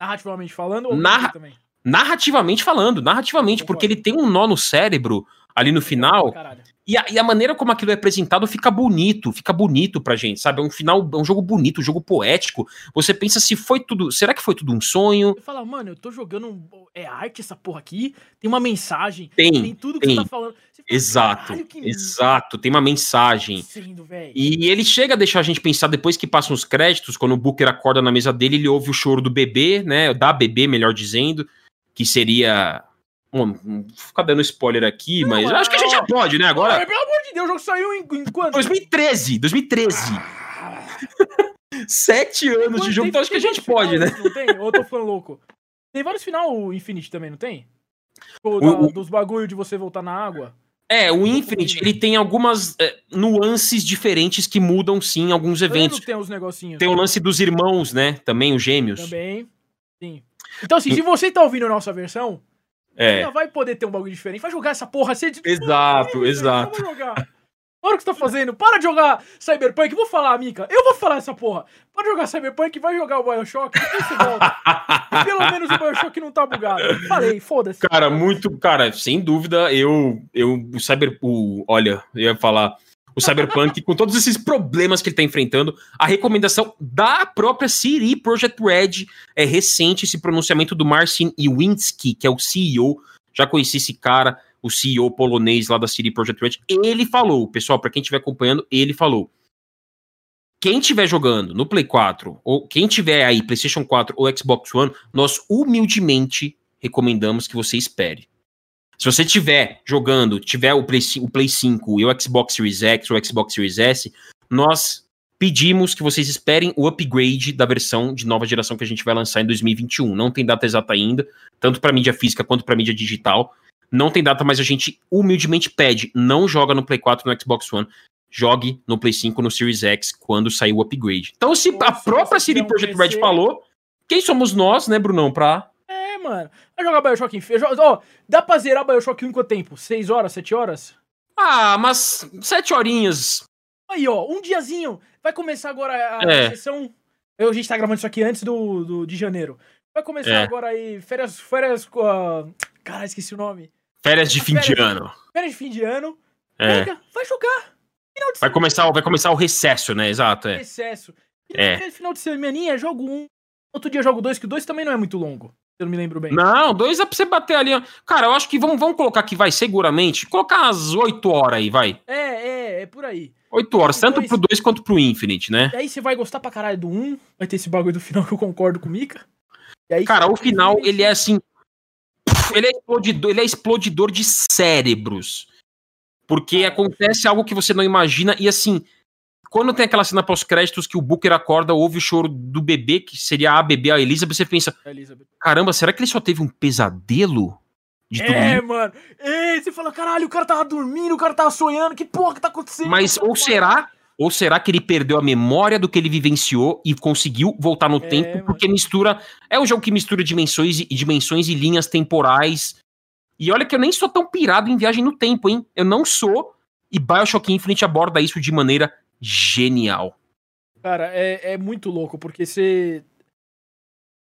Narrativamente falando ou Narra- também? Narrativamente falando, narrativamente, Concordo. porque ele tem um nó no cérebro ali no final. Caralho. E a, e a maneira como aquilo é apresentado fica bonito, fica bonito pra gente, sabe? É um final, é um jogo bonito, um jogo poético. Você pensa se foi tudo. Será que foi tudo um sonho? Você fala, mano, eu tô jogando. um- É arte essa porra aqui? Tem uma mensagem, Tem, tem tudo que tem. você tá falando. Você fala, exato, "Caralho, que exato. Tem uma mensagem. Sendo. E ele chega a deixar a gente pensar depois que passam os créditos, quando o Booker acorda na mesa dele, ele ouve o choro do bebê, né? Da bebê, melhor dizendo, que seria. Bom, não vou ficar dando spoiler aqui, Não, mas acho que a gente já pode, né? Agora. Pelo amor de Deus, o jogo saiu em, em quanto? 2013, 2013. Sete anos de Quanto jogo, tem- então acho que a gente pode, né? finais, Não tem? Ou eu tô ficando louco? Tem vários final o Infinite também, não tem? O, O- da- o- Dos bagulho de você voltar na água. É, o Infinite, ele tem algumas é, nuances diferentes que mudam, sim, alguns eventos. tem uns negocinhos. Tem o lance dos irmãos, né? Também, os gêmeos. Também. Sim. Então, assim, se você tá ouvindo a nossa versão, É, vai poder ter um bagulho diferente. Vai jogar essa porra. Você, exato, Vai exato. jogar. Olha o que você tá fazendo. Para de jogar Cyberpunk. Vou falar, Mika. Eu vou falar essa porra. Para de jogar Cyberpunk, vai jogar o Bioshock. Depois você volta. (laughs) Pelo menos o Bioshock não tá bugado. Falei, foda-se. Cara, muito, cara, sem dúvida, eu, eu, o Cyber, o, olha, eu ia falar, o Cyberpunk, com todos esses problemas que ele tá enfrentando, a recomendação da própria CD Projekt Red é recente, esse pronunciamento do Marcin Iwinski, que é o CEO, já conheci esse cara, o CEO polonês lá da CD Projekt Red, ele falou, pessoal, pra quem estiver acompanhando, ele falou, quem estiver jogando no Play 4, ou quem tiver aí PlayStation 4 ou Xbox One, nós humildemente recomendamos que você espere. Se você tiver jogando, tiver o Play, o Play 5 e o Xbox Series X ou o Xbox Series S, nós pedimos que vocês esperem o upgrade da versão de nova geração que a gente vai lançar em 2021. Não tem data exata ainda, tanto para mídia física quanto para mídia digital. Não tem data, mas a gente humildemente pede, não joga no Play 4 no Xbox One, jogue no Play 5 no Series X quando sair o upgrade. Então, se Ou a própria Projekt PC Red falou, quem somos nós, né, Brunão, pra É, mano. Vai jogar Bioshock em feio. Ó, dá pra zerar Bioshock em quanto tempo? 6 horas, 7 horas? Ah, mas sete horinhas. Aí, ó, um diazinho. Vai começar agora a É. sessão. Eu, a gente tá gravando isso aqui antes do, do, de janeiro. Vai começar É. agora aí. Férias. Férias. a- Cara, esqueci o nome. Férias de fim de Férias. ano. Férias de fim de ano. É. Pega, vai jogar. Final de Vai começar, vai começar o recesso, né? Exato, é. Recesso. É. Final de semaninha, jogo um. Outro dia jogo dois, que o dois também não é muito longo. Eu não me lembro bem. Não, dois dá pra você bater ali. Cara, eu acho que vamos, vamos colocar que vai seguramente. Colocar umas oito horas aí, vai. É, é, é por aí. Oito horas, tanto Dois. pro dois quanto pro Infinite, né? E aí você vai gostar pra caralho do 1. Vai ter esse bagulho do final que eu concordo com o Mika. E aí, Cara, o final, ele é assim. Ele é explodidor, ele é explodidor de cérebros. Porque acontece algo que você não imagina. E assim, quando tem aquela cena pós-créditos que o Booker acorda, ouve o choro do bebê, que seria a bebê, a Elizabeth, você pensa: Elizabeth. caramba, será que ele só teve um pesadelo? De É, isso? mano. Ei, você fala, caralho, o cara tava dormindo, o cara tava sonhando, que porra que tá acontecendo? Mas ou será, ou será que ele perdeu a memória do que ele vivenciou e conseguiu voltar no É, tempo? mano. Porque mistura. É um jogo que mistura dimensões e dimensões e linhas temporais. E olha que eu nem sou tão pirado em viagem no tempo, hein? Eu não sou. E Bioshock Infinite aborda isso de maneira genial. Cara, é, é muito louco, porque você.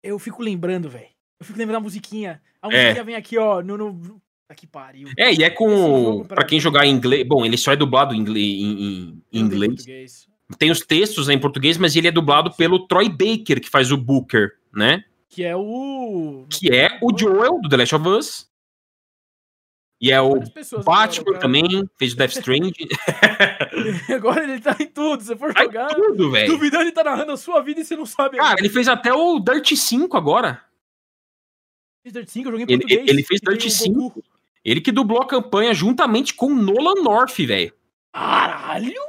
Eu fico lembrando, velho. Eu fico lembrando da musiquinha. A É. musiquinha vem aqui, ó, no. no... Tá que pariu. É, e é com. pra Pra quem jogar em inglês. Bom, ele só é dublado em inglês. Em, em- inglês. Tem os textos né, em português, mas ele é dublado pelo Troy Baker, que faz o Booker, né? Que é o. Que é o Joel do The Last of Us. E é o Batman também, fez o Death Stranding. (laughs) Agora ele tá em tudo, você for jogar. tudo, velho. Duvidando, ele tá narrando a sua vida e você não sabe. Cara, ele fez até o Dirt 5 agora. Fez Dirt 5, eu joguei em ele, português. Ele fez Dirt 5. Ele que dublou a campanha juntamente com Nolan North, velho. Caralho!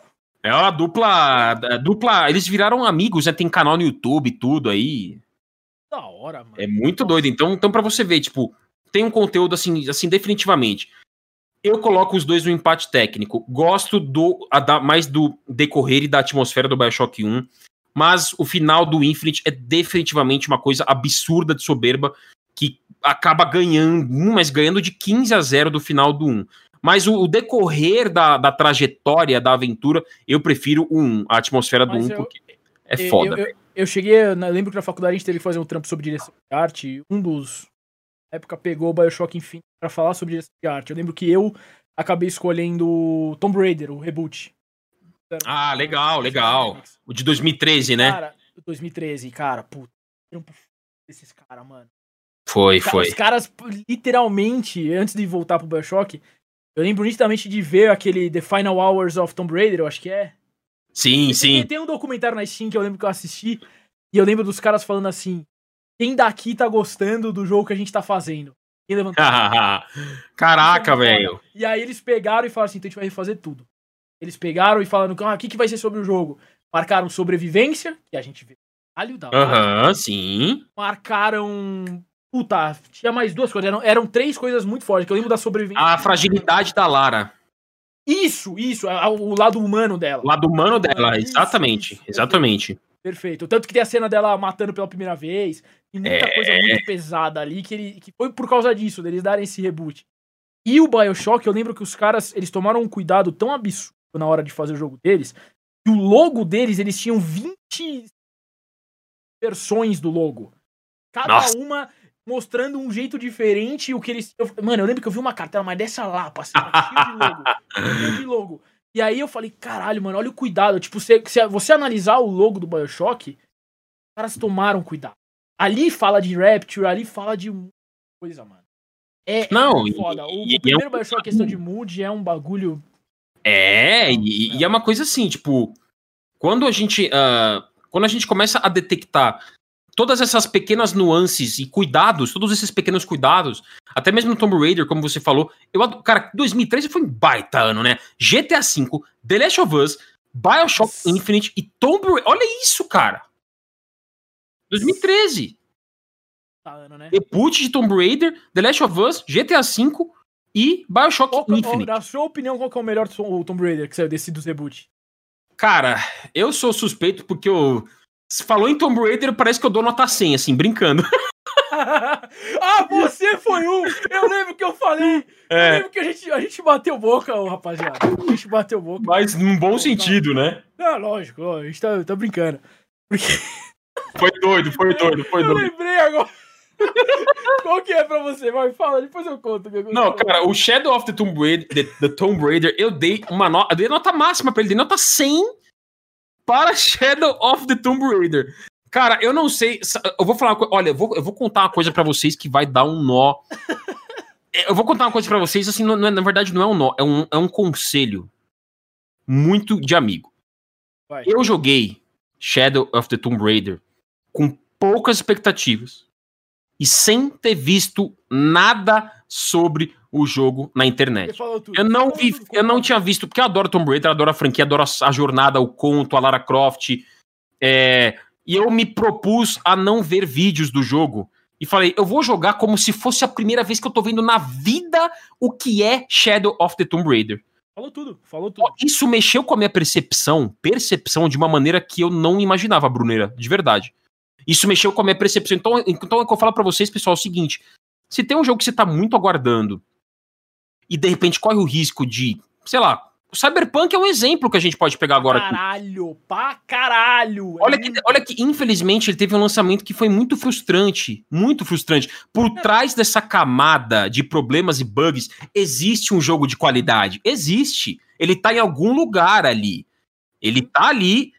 É uma dupla, dupla. Eles viraram amigos, né? Tem canal no YouTube e tudo aí. Da hora, mano. É muito Nossa. doido. Então, então para você ver, tipo, tem um conteúdo assim, assim, definitivamente. Eu coloco os dois no empate técnico. Gosto do a, da, mais do decorrer e da atmosfera do Bioshock 1. Mas o final do Infinite é definitivamente uma coisa absurda de soberba que acaba ganhando, mas ganhando de 15 a 0 do final do 1. Mas o, o decorrer da, da, trajetória da aventura, eu prefiro o 1, a atmosfera do mas 1, eu, porque é foda. Eu, eu, eu cheguei, eu lembro que na faculdade a gente teve que fazer um trampo sobre direção de arte. Um dos na época pegou o Bioshock Infinite para falar sobre direção de arte. Eu lembro que eu acabei escolhendo Tomb Raider, o reboot. Ah, legal, legal. O de 2013, né? Cara, 2013, cara, puta. Esses caras, mano. Foi, foi. Os caras, literalmente, antes de voltar pro Bioshock, eu lembro nitidamente de ver aquele The Final Hours of Tomb Raider, eu acho que é. Sim, sim. Tem, tem um documentário na Steam que eu lembro que eu assisti, e eu lembro dos caras falando assim: quem daqui tá gostando do jogo que a gente tá fazendo? Quem levantou? (laughs) Caraca, velho. E aí eles pegaram e falaram assim: então a gente vai refazer tudo. Eles pegaram e falaram: ah, o que, que vai ser sobre o jogo? Marcaram sobrevivência, que a gente vê. Alho da Aham, sim. Marcaram. Puta, tinha mais duas coisas. Eram, eram três coisas muito fortes, que eu lembro da sobrevivência. A fragilidade da Lara. Isso, isso, o lado humano dela. O lado humano dela, exatamente. Isso, exatamente. Perfeito. Tanto que tem a cena dela matando pela primeira vez. E muita é... coisa muito pesada ali que, ele, que foi por causa disso, deles darem esse reboot. E o Bioshock, eu lembro que os caras, eles tomaram um cuidado tão absurdo na hora de fazer o jogo deles, que o logo deles, eles tinham 20 versões do logo. Cada Nossa. uma mostrando um jeito diferente o que eles... Eu, mano, eu lembro que eu vi uma cartela, mas dessa lá, assim, cheio de logo. cheio de logo. E aí eu falei, caralho, mano, olha o cuidado. Tipo, se, se você analisar o logo do Bioshock, os caras tomaram cuidado. Ali fala de Rapture, ali fala de coisa, mano. É, não, é foda. O, e, o primeiro é um... Bioshock, questão de mood, é um bagulho. É, e, e, é uma coisa assim, tipo, quando a gente. Uh, quando a gente começa a detectar todas essas pequenas nuances e cuidados, todos esses pequenos cuidados, até mesmo no Tomb Raider, como você falou, eu cara, 2013 foi um baita ano, né? GTA V, The Last of Us, BioShock Infinite e Tomb Raider. Olha isso, cara. 2013. Tá ano, né? Debut de Tomb Raider, The Last of Us, GTA V e BioShock qual, é Infinite. Na sua opinião, qual é o melhor Tomb Raider que saiu desse dos reboot? Cara, eu sou suspeito porque eu se falou em Tomb Raider, parece que eu dou nota 100, assim, brincando. (laughs) (laughs) ah, você foi um! Eu lembro que eu falei. É. Eu lembro que a gente, a gente bateu boca, rapaziada. A gente bateu boca. Mas num bom sentido, né? Não, lógico, a gente tá, tá brincando. Porque... (laughs) Foi doido, foi doido, foi doido. Eu lembrei agora. Qual que é pra você? Vai, fala, depois eu conto. Não, cara, o Shadow of the Tomb Raider, the, the Tomb Raider eu dei uma nota, eu dei nota máxima pra ele, dei nota 100 para Shadow of the Tomb Raider. Cara, eu não sei. Eu vou falar. Olha, eu vou, eu vou contar uma coisa para vocês que vai dar um nó. Eu vou contar uma coisa para vocês, assim, não, é, na verdade não é um nó, é um, é um conselho muito de amigo. Vai. Eu joguei Shadow of the Tomb Raider com poucas expectativas e sem ter visto nada sobre o jogo na internet. Eu não vi, eu não tinha visto, porque eu adoro Tomb Raider, adoro a franquia, adoro a, jornada, o conto, a Lara Croft. É, e eu me propus a não ver vídeos do jogo. E falei, eu vou jogar como se fosse a primeira vez que eu tô vendo na vida o que é Shadow of the Tomb Raider. Falou tudo, falou tudo. Isso mexeu com a minha percepção, percepção de uma maneira que eu não imaginava, Bruneira, de verdade. Isso mexeu com a minha percepção. Então, então é que eu falo para vocês, pessoal, é o seguinte: se tem um jogo que você tá muito aguardando e de repente corre o risco de, sei lá, o Cyberpunk é um exemplo que a gente pode pegar agora. Caralho, aqui. pra caralho. Olha que, olha que, infelizmente, ele teve um lançamento que foi muito frustrante. Muito frustrante. Por é. trás dessa camada de problemas e bugs, existe um jogo de qualidade. Existe. Ele tá em algum lugar ali. Ele tá ali,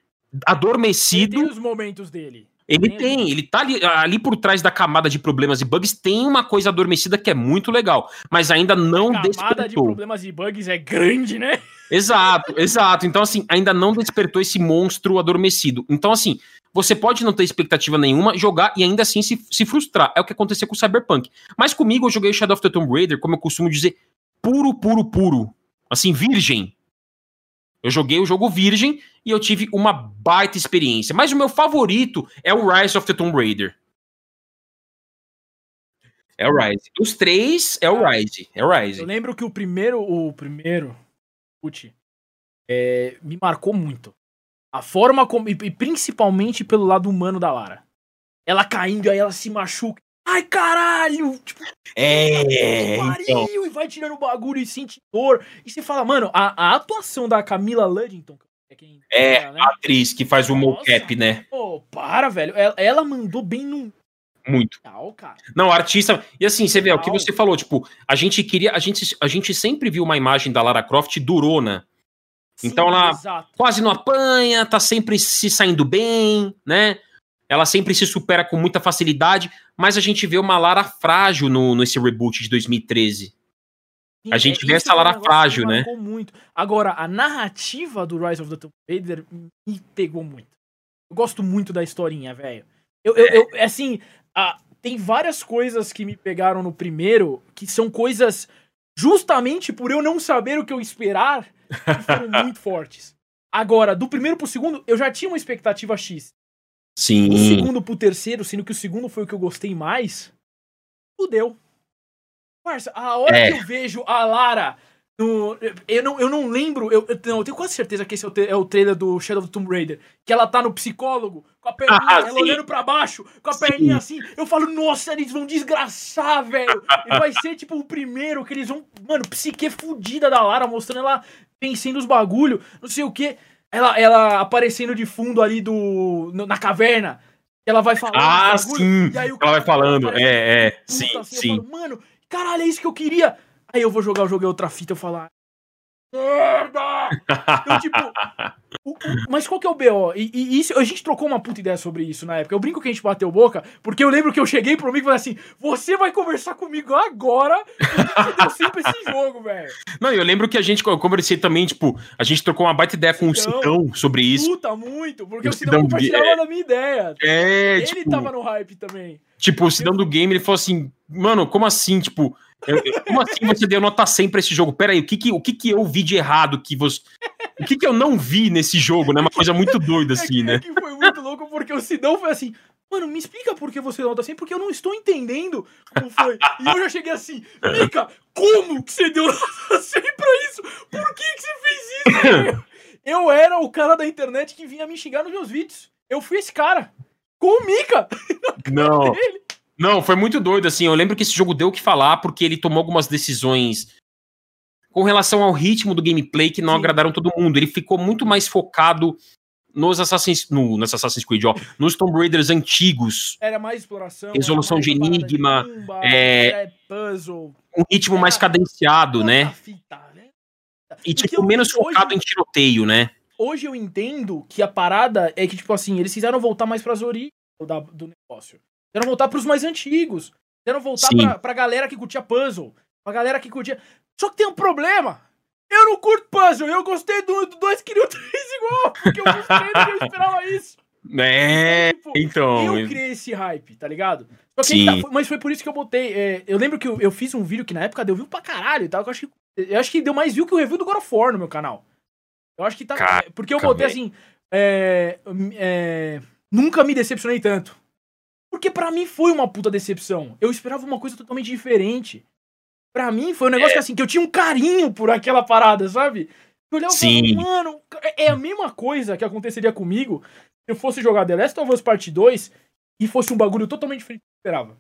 adormecido. Ele tem os momentos dele. Ele tem, ele tá ali, ali por trás da camada de problemas e bugs, tem uma coisa adormecida que é muito legal, mas ainda não a despertou. camada de problemas e bugs é grande, né? Exato, exato. Então, assim, ainda não despertou esse monstro adormecido. Então, assim, você pode não ter expectativa nenhuma, jogar e ainda assim se, se frustrar. É o que aconteceu com o Cyberpunk. Mas comigo eu joguei Shadow of the Tomb Raider, como eu costumo dizer, puro, puro, puro. Assim, virgem. Eu joguei o jogo virgem e eu tive uma baita experiência. Mas o meu favorito é o Rise of the Tomb Raider. É o Rise. Os três é o Rise. É o Rise. Eu lembro que o primeiro, o primeiro, putz, é, me marcou muito. A forma como, e principalmente pelo lado humano da Lara. Ela caindo aí ela se machuca. Ai, caralho! Tipo, É, pariu! então. E vai tirando o bagulho e sente dor. E você fala, mano, a, a atuação da Camila Luddington, é quem É, ela, né? a atriz que faz o Nossa. mocap, né? Pô, para, velho. Ela, ela mandou bem no Muito. cara. Não, artista. E assim, você vê, é o que você falou, tipo, a gente queria. A gente, a gente sempre viu uma imagem da Lara Croft durona. Então ela- Exato. Quase não apanha, tá sempre se saindo bem, né? Ela sempre se supera com muita facilidade, mas a gente vê uma Lara frágil no, nesse reboot de 2013. Sim, A gente vê isso essa Lara frágil, me né? Muito. Agora, a narrativa do Rise of the Tomb Raider me pegou muito. Eu gosto muito da historinha, velho. Eu, eu, eu- assim, ah, tem várias coisas que me pegaram no primeiro que são coisas justamente por eu não saber o que eu esperar que foram (laughs) muito fortes. Agora, do primeiro pro segundo, eu já tinha uma expectativa X. Sim. segundo pro terceiro, sendo que o segundo foi o que eu gostei mais, fudeu. Parça, a hora É. que eu vejo a Lara no. Eu não, eu não lembro. Eu, eu, não, eu tenho quase certeza que esse é o, é o trailer do Shadow of the Tomb Raider. Que ela tá no psicólogo, com a perninha, Ah, ela sim. olhando pra baixo, com a Sim. perninha assim. Eu falo, nossa, eles vão desgraçar, velho. Vai ser tipo o primeiro que eles vão. Mano, psique fudida da Lara, mostrando ela vencendo os bagulho, não sei o que. Ela, ela aparecendo de fundo ali do. no- na caverna. Ela vai falando. Ah, bagulho, sim. e Ela vai falando. É, é. Sim, assim, sim. falo, mano, caralho, é isso que eu queria. Aí eu vou jogar o jogo é outra fita, eu falo, "Ah, merda! Então, tipo, (laughs) o- o- mas qual que é o BO? E, e isso, a gente trocou uma puta ideia sobre isso na época. Eu brinco que a gente bateu boca, porque eu lembro que eu cheguei pro amigo e falei assim: você vai conversar comigo agora, porque você deu sempre esse jogo, velho. Não, eu lembro que a gente, eu conversei também, tipo, a gente trocou uma baita ideia com o. Sidão sobre isso. Puta, muito, porque O o Sidão Sidão compartilhava é- da minha ideia. É, Ele tipo, tava no hype também. tipo, o Sidão do game, ele falou assim, mano, como assim, tipo, eu- eu- como assim você deu nota 100 pra esse jogo? Pera aí, o que que, o que que eu vi de errado que você... O que que eu não vi nesse jogo, né? Uma coisa muito doida, É assim, que, né? é que foi muito louco, porque o Sidão foi assim, mano, me explica por que você nota 100, porque eu não estou entendendo como foi. E eu já cheguei assim, Mica, como que você deu nota 100 pra isso? Por que que você fez isso? Eu era o cara da internet que vinha me xingar nos meus vídeos. Eu fui esse cara. Com o Mika (laughs) Não, dele. Não, foi muito doido, assim, eu lembro que esse jogo deu o que falar, porque ele tomou algumas decisões com relação ao ritmo do gameplay que não Sim. agradaram todo mundo. Ele ficou muito mais focado nos Assassin's, no, nos Assassin's Creed, ó, nos Tomb Raiders antigos, Era mais exploração. Resolução era mais de enigma, tumba, é- era puzzle. um ritmo mais cadenciado, né? fita, né? E, tipo, eu- menos hoje- focado em tiroteio, né? hoje eu entendo que a parada é que, tipo assim, eles quiseram voltar mais pras origens do negócio. Quiseram voltar pros mais antigos. Quiseram voltar pra, pra galera que curtia puzzle. Pra galera que curtia. Só que tem um problema. Eu não curto puzzle. Eu gostei do 2 queria o 3 igual. Porque eu gostei do que eu (laughs) esperava isso. É, Então, tipo, então. eu criei esse hype, tá ligado? Só que Sim. tá- mas foi por isso que eu botei. é, eu lembro que eu, eu fiz um vídeo que na época deu view pra caralho e tal. Eu acho, que, eu acho que deu mais view que o review do God of War no meu canal. Eu acho que tá. Caraca, porque eu botei velho. assim. é, é, nunca me decepcionei tanto. Porque pra mim foi uma puta decepção. Eu esperava uma coisa totalmente diferente. Pra mim foi um negócio que assim, que eu tinha um carinho por aquela parada, sabe? Eu olhava e Sim. falava, mano, é é a mesma coisa que aconteceria comigo se eu fosse jogar The Last of Us Part 2 e fosse um bagulho totalmente diferente do que eu esperava.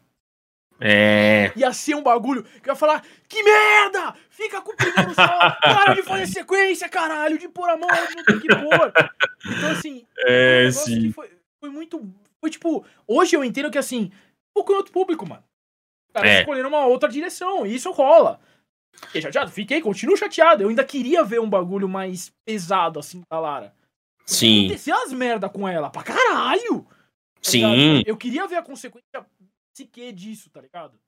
É. Ia ser um bagulho que eu ia falar, que merda! Fica com o primeiro só! Para de fazer sequência, caralho! De pôr a mão onde não tem que pôr! Então, assim, (laughs) um É, que sim. foi, foi muito. Foi tipo, hoje eu entendo que assim, pouco em outro público, mano. Os caras É. escolheram uma outra direção, e isso rola. Fiquei chateado? Fiquei, continuo chateado. Eu ainda queria ver um bagulho mais pesado, assim, da Lara. Sim. Acontecer as merda com ela, pra caralho! Sim. ligado? Eu queria ver a consequência psique disso, tá ligado?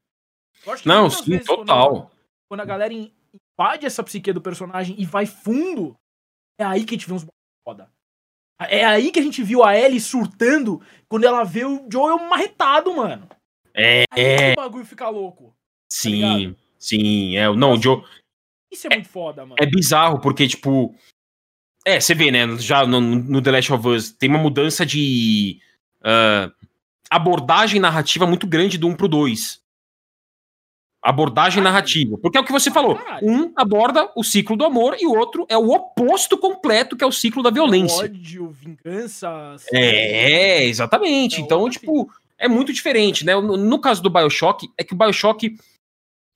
Não, sim, vezes total. Quando, quando a galera in- invade essa psique do personagem e vai fundo, é aí que a gente vê uns foda. É aí que a gente viu a Ellie surtando quando ela vê o Joel marretado, mano. É, Aí é, o bagulho fica louco. sim, sim. É, não, o Joe. Isso é, muito foda, mano. É bizarro, porque, tipo. É, você vê, né? Já no, no The Last of Us tem uma mudança de ah, abordagem narrativa muito grande do 1 pro 2. Abordagem narrativa. Porque é o que você falou. Um aborda o ciclo do amor e o outro é o oposto completo, que é o ciclo da violência. Ódio, vingança. É, exatamente. É então, tipo, é muito diferente, né? No, caso do Bioshock, é que o Bioshock.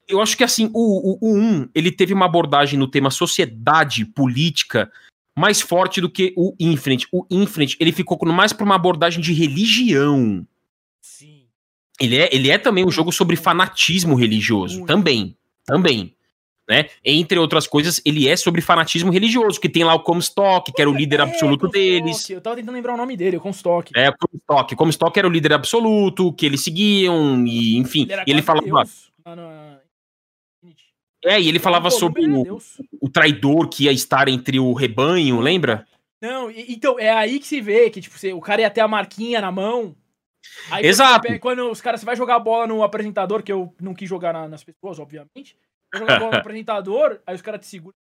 Eu acho que assim, o, o, o 1, ele teve uma abordagem no tema sociedade, política, mais forte do que o Infinite. O Infinite, ele ficou mais pra uma abordagem de religião. Sim. Ele é, ele é também um jogo sobre fanatismo religioso. Também. Também. Né? Entre outras coisas, ele é sobre fanatismo religioso, que tem lá o Comstock, que era o líder É, absoluto deles. Eu tava tentando lembrar o nome dele, o Comstock. É, o Comstock. Comstock era o líder absoluto, que eles seguiam, e enfim. era e ele falava. Deus. É, e ele falava Pô, sobre o, o traidor que ia estar entre o rebanho, lembra? Não, então, é aí que se vê que, tipo, o cara ia ter a marquinha na mão. Aí quando Exato. pega- Quando os caras, você vai jogar a bola no apresentador, que eu não quis jogar na- nas pessoas, obviamente. Vai jogar a bola no (laughs) apresentador, aí os caras te seguram.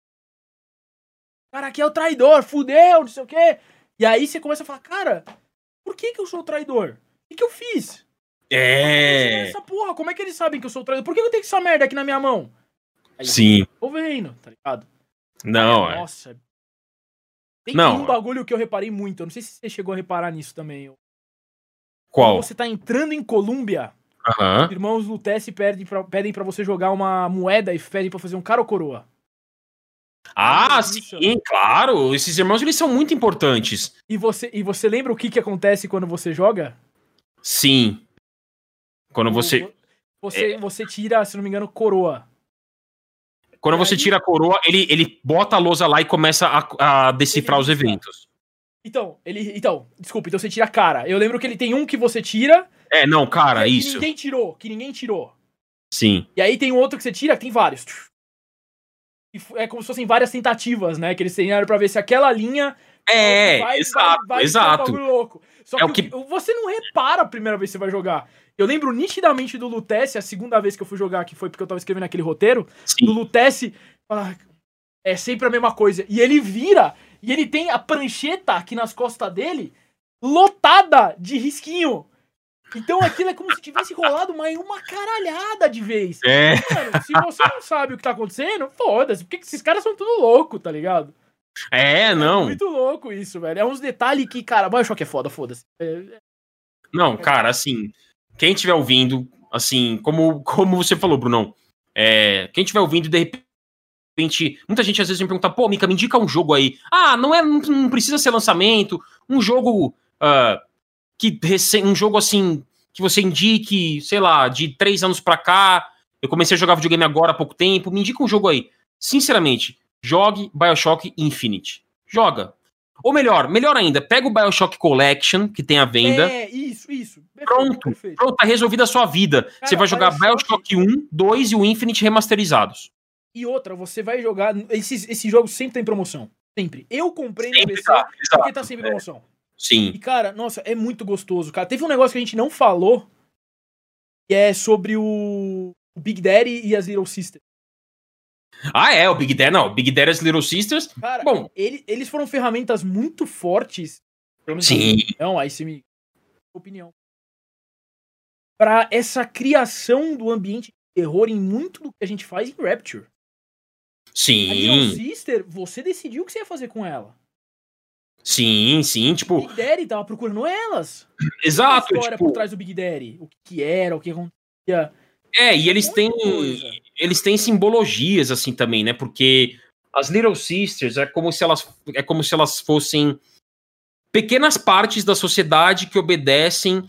Cara, aqui é o traidor, fudeu, não sei o quê. E aí você começa a falar, cara, por que que eu sou traidor? O que que eu fiz? É. Essa porra, como é que eles sabem que eu sou traidor? Por que eu tenho essa merda aqui na minha mão? Aí, Sim. Tô vendo, tá ligado? Não, é. Nossa. Tem, Não, um bagulho que eu reparei muito. Eu não sei se você chegou a reparar nisso também. Qual? Quando você tá entrando em Colômbia, os irmãos Lutece pedem pra, pedem pra você jogar uma moeda e pedem pra fazer um cara ou coroa. Ah, Isso. sim, claro. Esses irmãos, eles são muito importantes. E você, e você lembra o que que acontece quando você joga? Sim. Quando O- você. É. Você, você tira, se não me engano, coroa. Quando você tira a coroa, ele, ele bota a lousa lá e começa a, a decifrar os decifra. eventos. Então, ele. Então, desculpa, então você tira a cara. Eu lembro que ele tem um que você tira. É, não, cara, que, que isso. ninguém tirou. Que ninguém tirou. Sim. E aí tem um outro que você tira, que tem vários. E é como se fossem várias tentativas, né? Que eles treinaram pra ver se aquela linha É, vai- exato, vai- vai um exato. louco. Só É que, o que- você não repara a primeira vez que você vai jogar. Eu lembro nitidamente do Lutece, a segunda vez que eu fui jogar, que foi porque eu tava escrevendo aquele roteiro, do Sim. Lutece, ah, é sempre a mesma coisa. E ele vira, e ele tem a prancheta aqui nas costas dele, lotada de risquinho. Então aquilo é como se tivesse rolado uma, uma caralhada de vez. É, Mano, se você não sabe o que tá acontecendo, foda-se, porque esses caras são tudo louco, tá ligado? é, não. Muito louco isso, velho. É uns detalhes que, cara, Bioshock é foda, foda-se. É, Não, cara, assim, quem estiver ouvindo, assim, como, como você falou, Brunão, é, quem estiver ouvindo, de repente, muita gente às vezes me pergunta, pô, Mika, me indica um jogo aí. Ah, não é, não, não precisa ser lançamento, um jogo ah, que um jogo assim que você indique, sei lá, de três anos pra cá. Eu comecei a jogar videogame agora há pouco tempo. Me indica um jogo aí. Sinceramente, jogue Bioshock Infinite. Joga. Ou melhor, melhor ainda, pega o Bioshock Collection, que tem à venda. É, isso, isso. Perfeito, Pronto. perfeito. Pronto, tá resolvida a sua vida. você vai jogar Bioshock- Bioshock 1, 2 e o Infinite remasterizados. E outra, você vai jogar. Esses, esses jogos sempre tem promoção. Sempre. Eu comprei no PC tá, porque tá sempre promoção. Sim. E, cara, nossa, é muito gostoso, cara. Teve um negócio que a gente não falou, que é sobre o Big Daddy e as Little Sisters. Ah, é, o Big Daddy, não. Big Daddy e as Little Sisters. Cara, Bom. ele- eles foram ferramentas muito fortes. Sim. opinião, aí você me. opinião. Pra essa criação do ambiente de terror em muito do que a gente faz em Rapture. A Little Sim. Sister, você decidiu o que você ia fazer com ela. Sim, sim. O Tipo, Big Daddy tava procurando elas. (laughs) exato. a história Tipo, por trás do Big Daddy. O que, era, o que acontecia. é, e eles têm. coisa. Eles têm simbologias, assim, também, né? Porque as Little Sisters é como se elas, é como se elas fossem pequenas partes da sociedade que obedecem.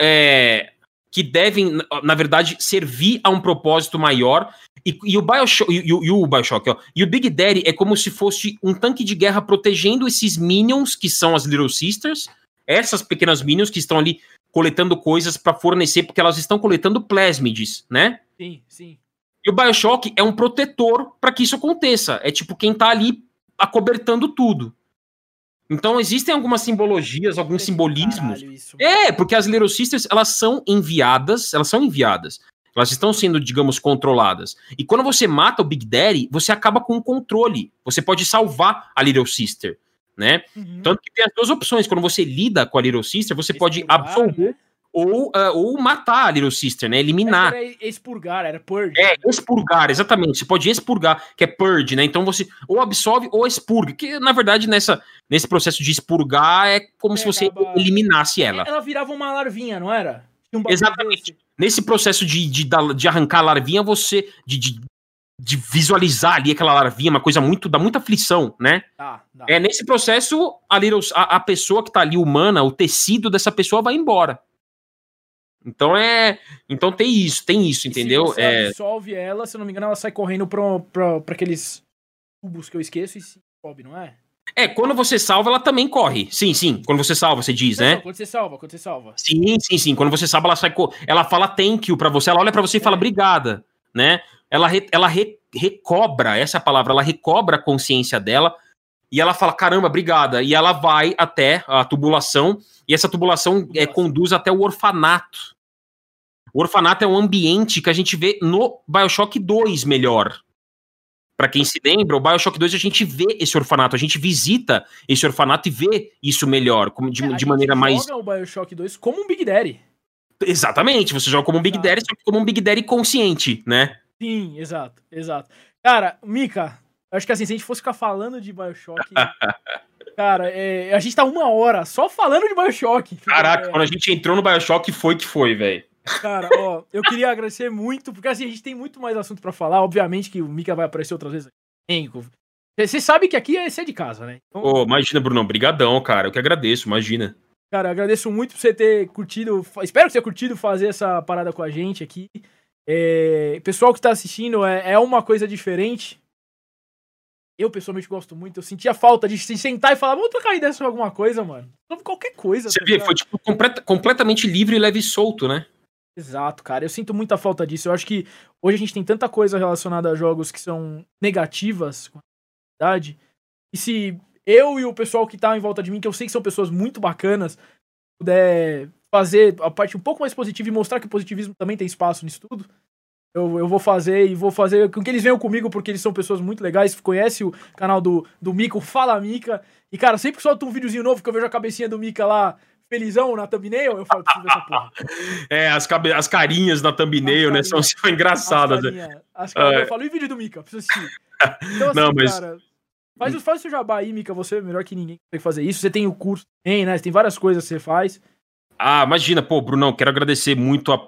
é, que devem, na- verdade, servir a um propósito maior. E, e o Bioshock, e, o- e o Bioshock, ó, e o Big Daddy é como se fosse um tanque de guerra protegendo esses minions, que são as Little Sisters, essas pequenas minions que estão ali coletando coisas para fornecer, porque elas estão coletando plasmids, né? Sim, sim. E o Bioshock é um protetor para que isso aconteça. É tipo quem tá ali acobertando tudo. Então existem algumas simbologias, alguns simbolismos. É, porque as Little Sisters, elas são enviadas, elas são enviadas. Elas estão sendo, digamos, controladas. E quando você mata o Big Daddy, você acaba com o controle. Você pode salvar a Little Sister, né? Uhum. Tanto que tem as duas opções. Quando você lida com a Little Sister, você pode absolver né? Ou, uh, ou matar a Little Sister, né? Eliminar. Era expurgar, era purge. É, expurgar, exatamente. Você pode expurgar, que é purge, né? Então você ou absolve ou expurga. Que na verdade nessa, nesse processo de expurgar é como é, se você acaba... eliminasse ela. Ela virava uma larvinha, não era? Um exatamente. Desse. Nesse processo de, de, de arrancar a larvinha, você. De, de, de, visualizar ali aquela larvinha, uma coisa muito. dá muita aflição, né? Dá, dá. É, nesse processo, a, a, a pessoa que tá ali humana, o tecido dessa pessoa vai embora. Então é. Então tem isso, tem isso, entendeu? se você é... absorve ela, se não me engano, ela sai correndo pra, pra, pra aqueles tubos que eu esqueço e se sobe, não é? É, quando você salva, ela também corre. Sim, sim. Quando você salva, você diz, não, né? Não, quando você salva, quando você salva. Sim, sim, sim. Quando você salva, ela sai. Co... Ela fala thank you pra você, ela olha pra você e fala é. obrigada, né? Ela, re... ela re... recobra, essa é a palavra, ela recobra a consciência dela e ela fala, caramba, obrigada. E ela vai até a tubulação, e essa tubulação é, conduz até o orfanato. O orfanato é um ambiente que a gente vê no Bioshock 2 melhor. Para quem se lembra, o Bioshock 2 a gente vê esse orfanato, a gente visita esse orfanato e vê isso melhor, como de, é, de maneira mais. joga o Bioshock 2 como um Big Daddy. Exatamente, você joga como um Big exato. Daddy, só que como um Big Daddy consciente, né? Sim, exato, exato. Cara, Mika, acho que assim, se a gente fosse ficar falando de Bioshock. (laughs) cara, é, a gente tá uma hora só falando de Bioshock. Caraca, é... quando a gente entrou no Bioshock, foi que foi, velho. Cara, ó, eu queria agradecer muito, porque assim, a gente tem muito mais assunto para falar. Obviamente que o Mika vai aparecer outras vezes. Você sabe que aqui é ser de casa, né? Então... Oh, imagina, Brunão. Brigadão, cara. Eu que agradeço, imagina. Cara, eu agradeço muito por você ter curtido. Espero que você tenha curtido fazer essa parada com a gente aqui. É... Pessoal que tá assistindo, é, é uma coisa diferente. Eu, pessoalmente, gosto muito. Eu sentia falta de se sentar e falar, vamos trocar ideia sobre alguma coisa, mano. Sobre qualquer coisa. Você tá vê, foi tipo completamente livre, leve e solto, né? Exato, cara. Eu sinto muita falta disso. Eu acho que hoje a gente tem tanta coisa relacionada a jogos que são negativas com a verdade. E se eu e o pessoal que tá em volta de mim, que eu sei que são pessoas muito bacanas, puder fazer a parte um pouco mais positiva e mostrar que o positivismo também tem espaço nisso tudo, eu, eu vou fazer e vou fazer com que eles venham comigo, porque eles são pessoas muito legais. Conhece o canal do, do Mico, Fala Mica. E, cara, sempre solta um videozinho novo que eu vejo a cabecinha do Mica lá felizão na thumbnail, eu falo, preciso dessa porra. (laughs) É, as, cabe... as carinhas na thumbnail, né, são, (laughs) são engraçadas. As carinhas, as carinhas, é. Eu falo, e o vídeo do Mika? Preciso assistir. (laughs) Então, assim, Não, mas... cara, faz, faz o seu jabá aí, Mika, você é melhor que ninguém consegue fazer isso. Você tem o curso, tem, né, tem várias coisas que você faz. Ah, imagina, pô, Brunão, quero agradecer muito a,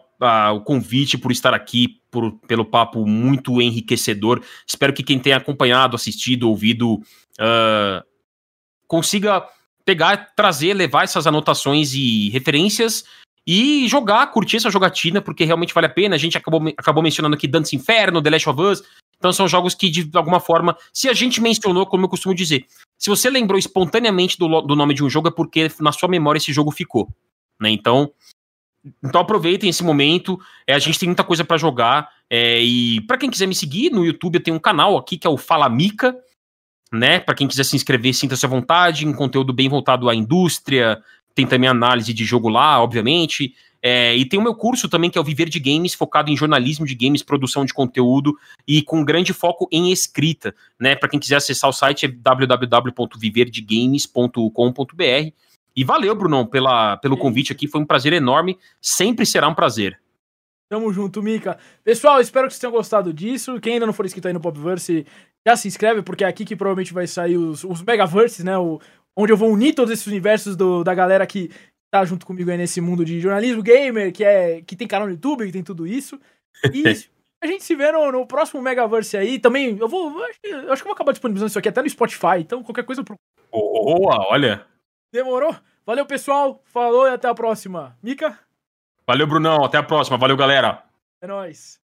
o convite por estar aqui, por, pelo papo muito enriquecedor. Espero que quem tenha acompanhado, assistido, ouvido, uh, consiga pegar, trazer, levar essas anotações e referências e jogar, curtir essa jogatina, porque realmente vale a pena. A gente acabou, acabou mencionando aqui Dantes Inferno, The Last of Us. Então são jogos que, de alguma forma, se a gente mencionou, como eu costumo dizer, se você lembrou espontaneamente do, do nome de um jogo, é porque na sua memória esse jogo ficou. Né? Então, então aproveitem esse momento. É, a gente tem muita coisa para jogar. É, e para quem quiser me seguir no YouTube, eu tenho um canal aqui que é o Fala Mica né? Para quem quiser se inscrever, sinta-se à vontade, um conteúdo bem voltado à indústria, tem também análise de jogo lá, obviamente. É, e tem o meu curso também, que é o Viver de Games, focado em jornalismo de games, produção de conteúdo e com grande foco em escrita. Né? Para quem quiser acessar o site é www.viverdegames.com.br. E valeu, Brunão, pela, pelo convite aqui, foi um prazer enorme, sempre será um prazer. Tamo junto, Mika. Pessoal, espero que vocês tenham gostado disso. Quem ainda não for inscrito aí no Popverse, já se inscreve, porque é aqui que provavelmente vai sair os, os Megaverses, né? O, onde eu vou unir todos esses universos do, da galera que tá junto comigo aí nesse mundo de jornalismo gamer, que é que tem canal no YouTube, que tem tudo isso. E (laughs) a gente se vê no, no próximo Megaverse aí. Também, eu vou. Eu acho, que, eu vou acabar disponibilizando isso aqui até no Spotify, então qualquer coisa. Pro... Boa, olha. Demorou? Valeu, pessoal. Falou e até a próxima. Mica? Valeu, Brunão. Até a próxima. Valeu, galera. É nóis.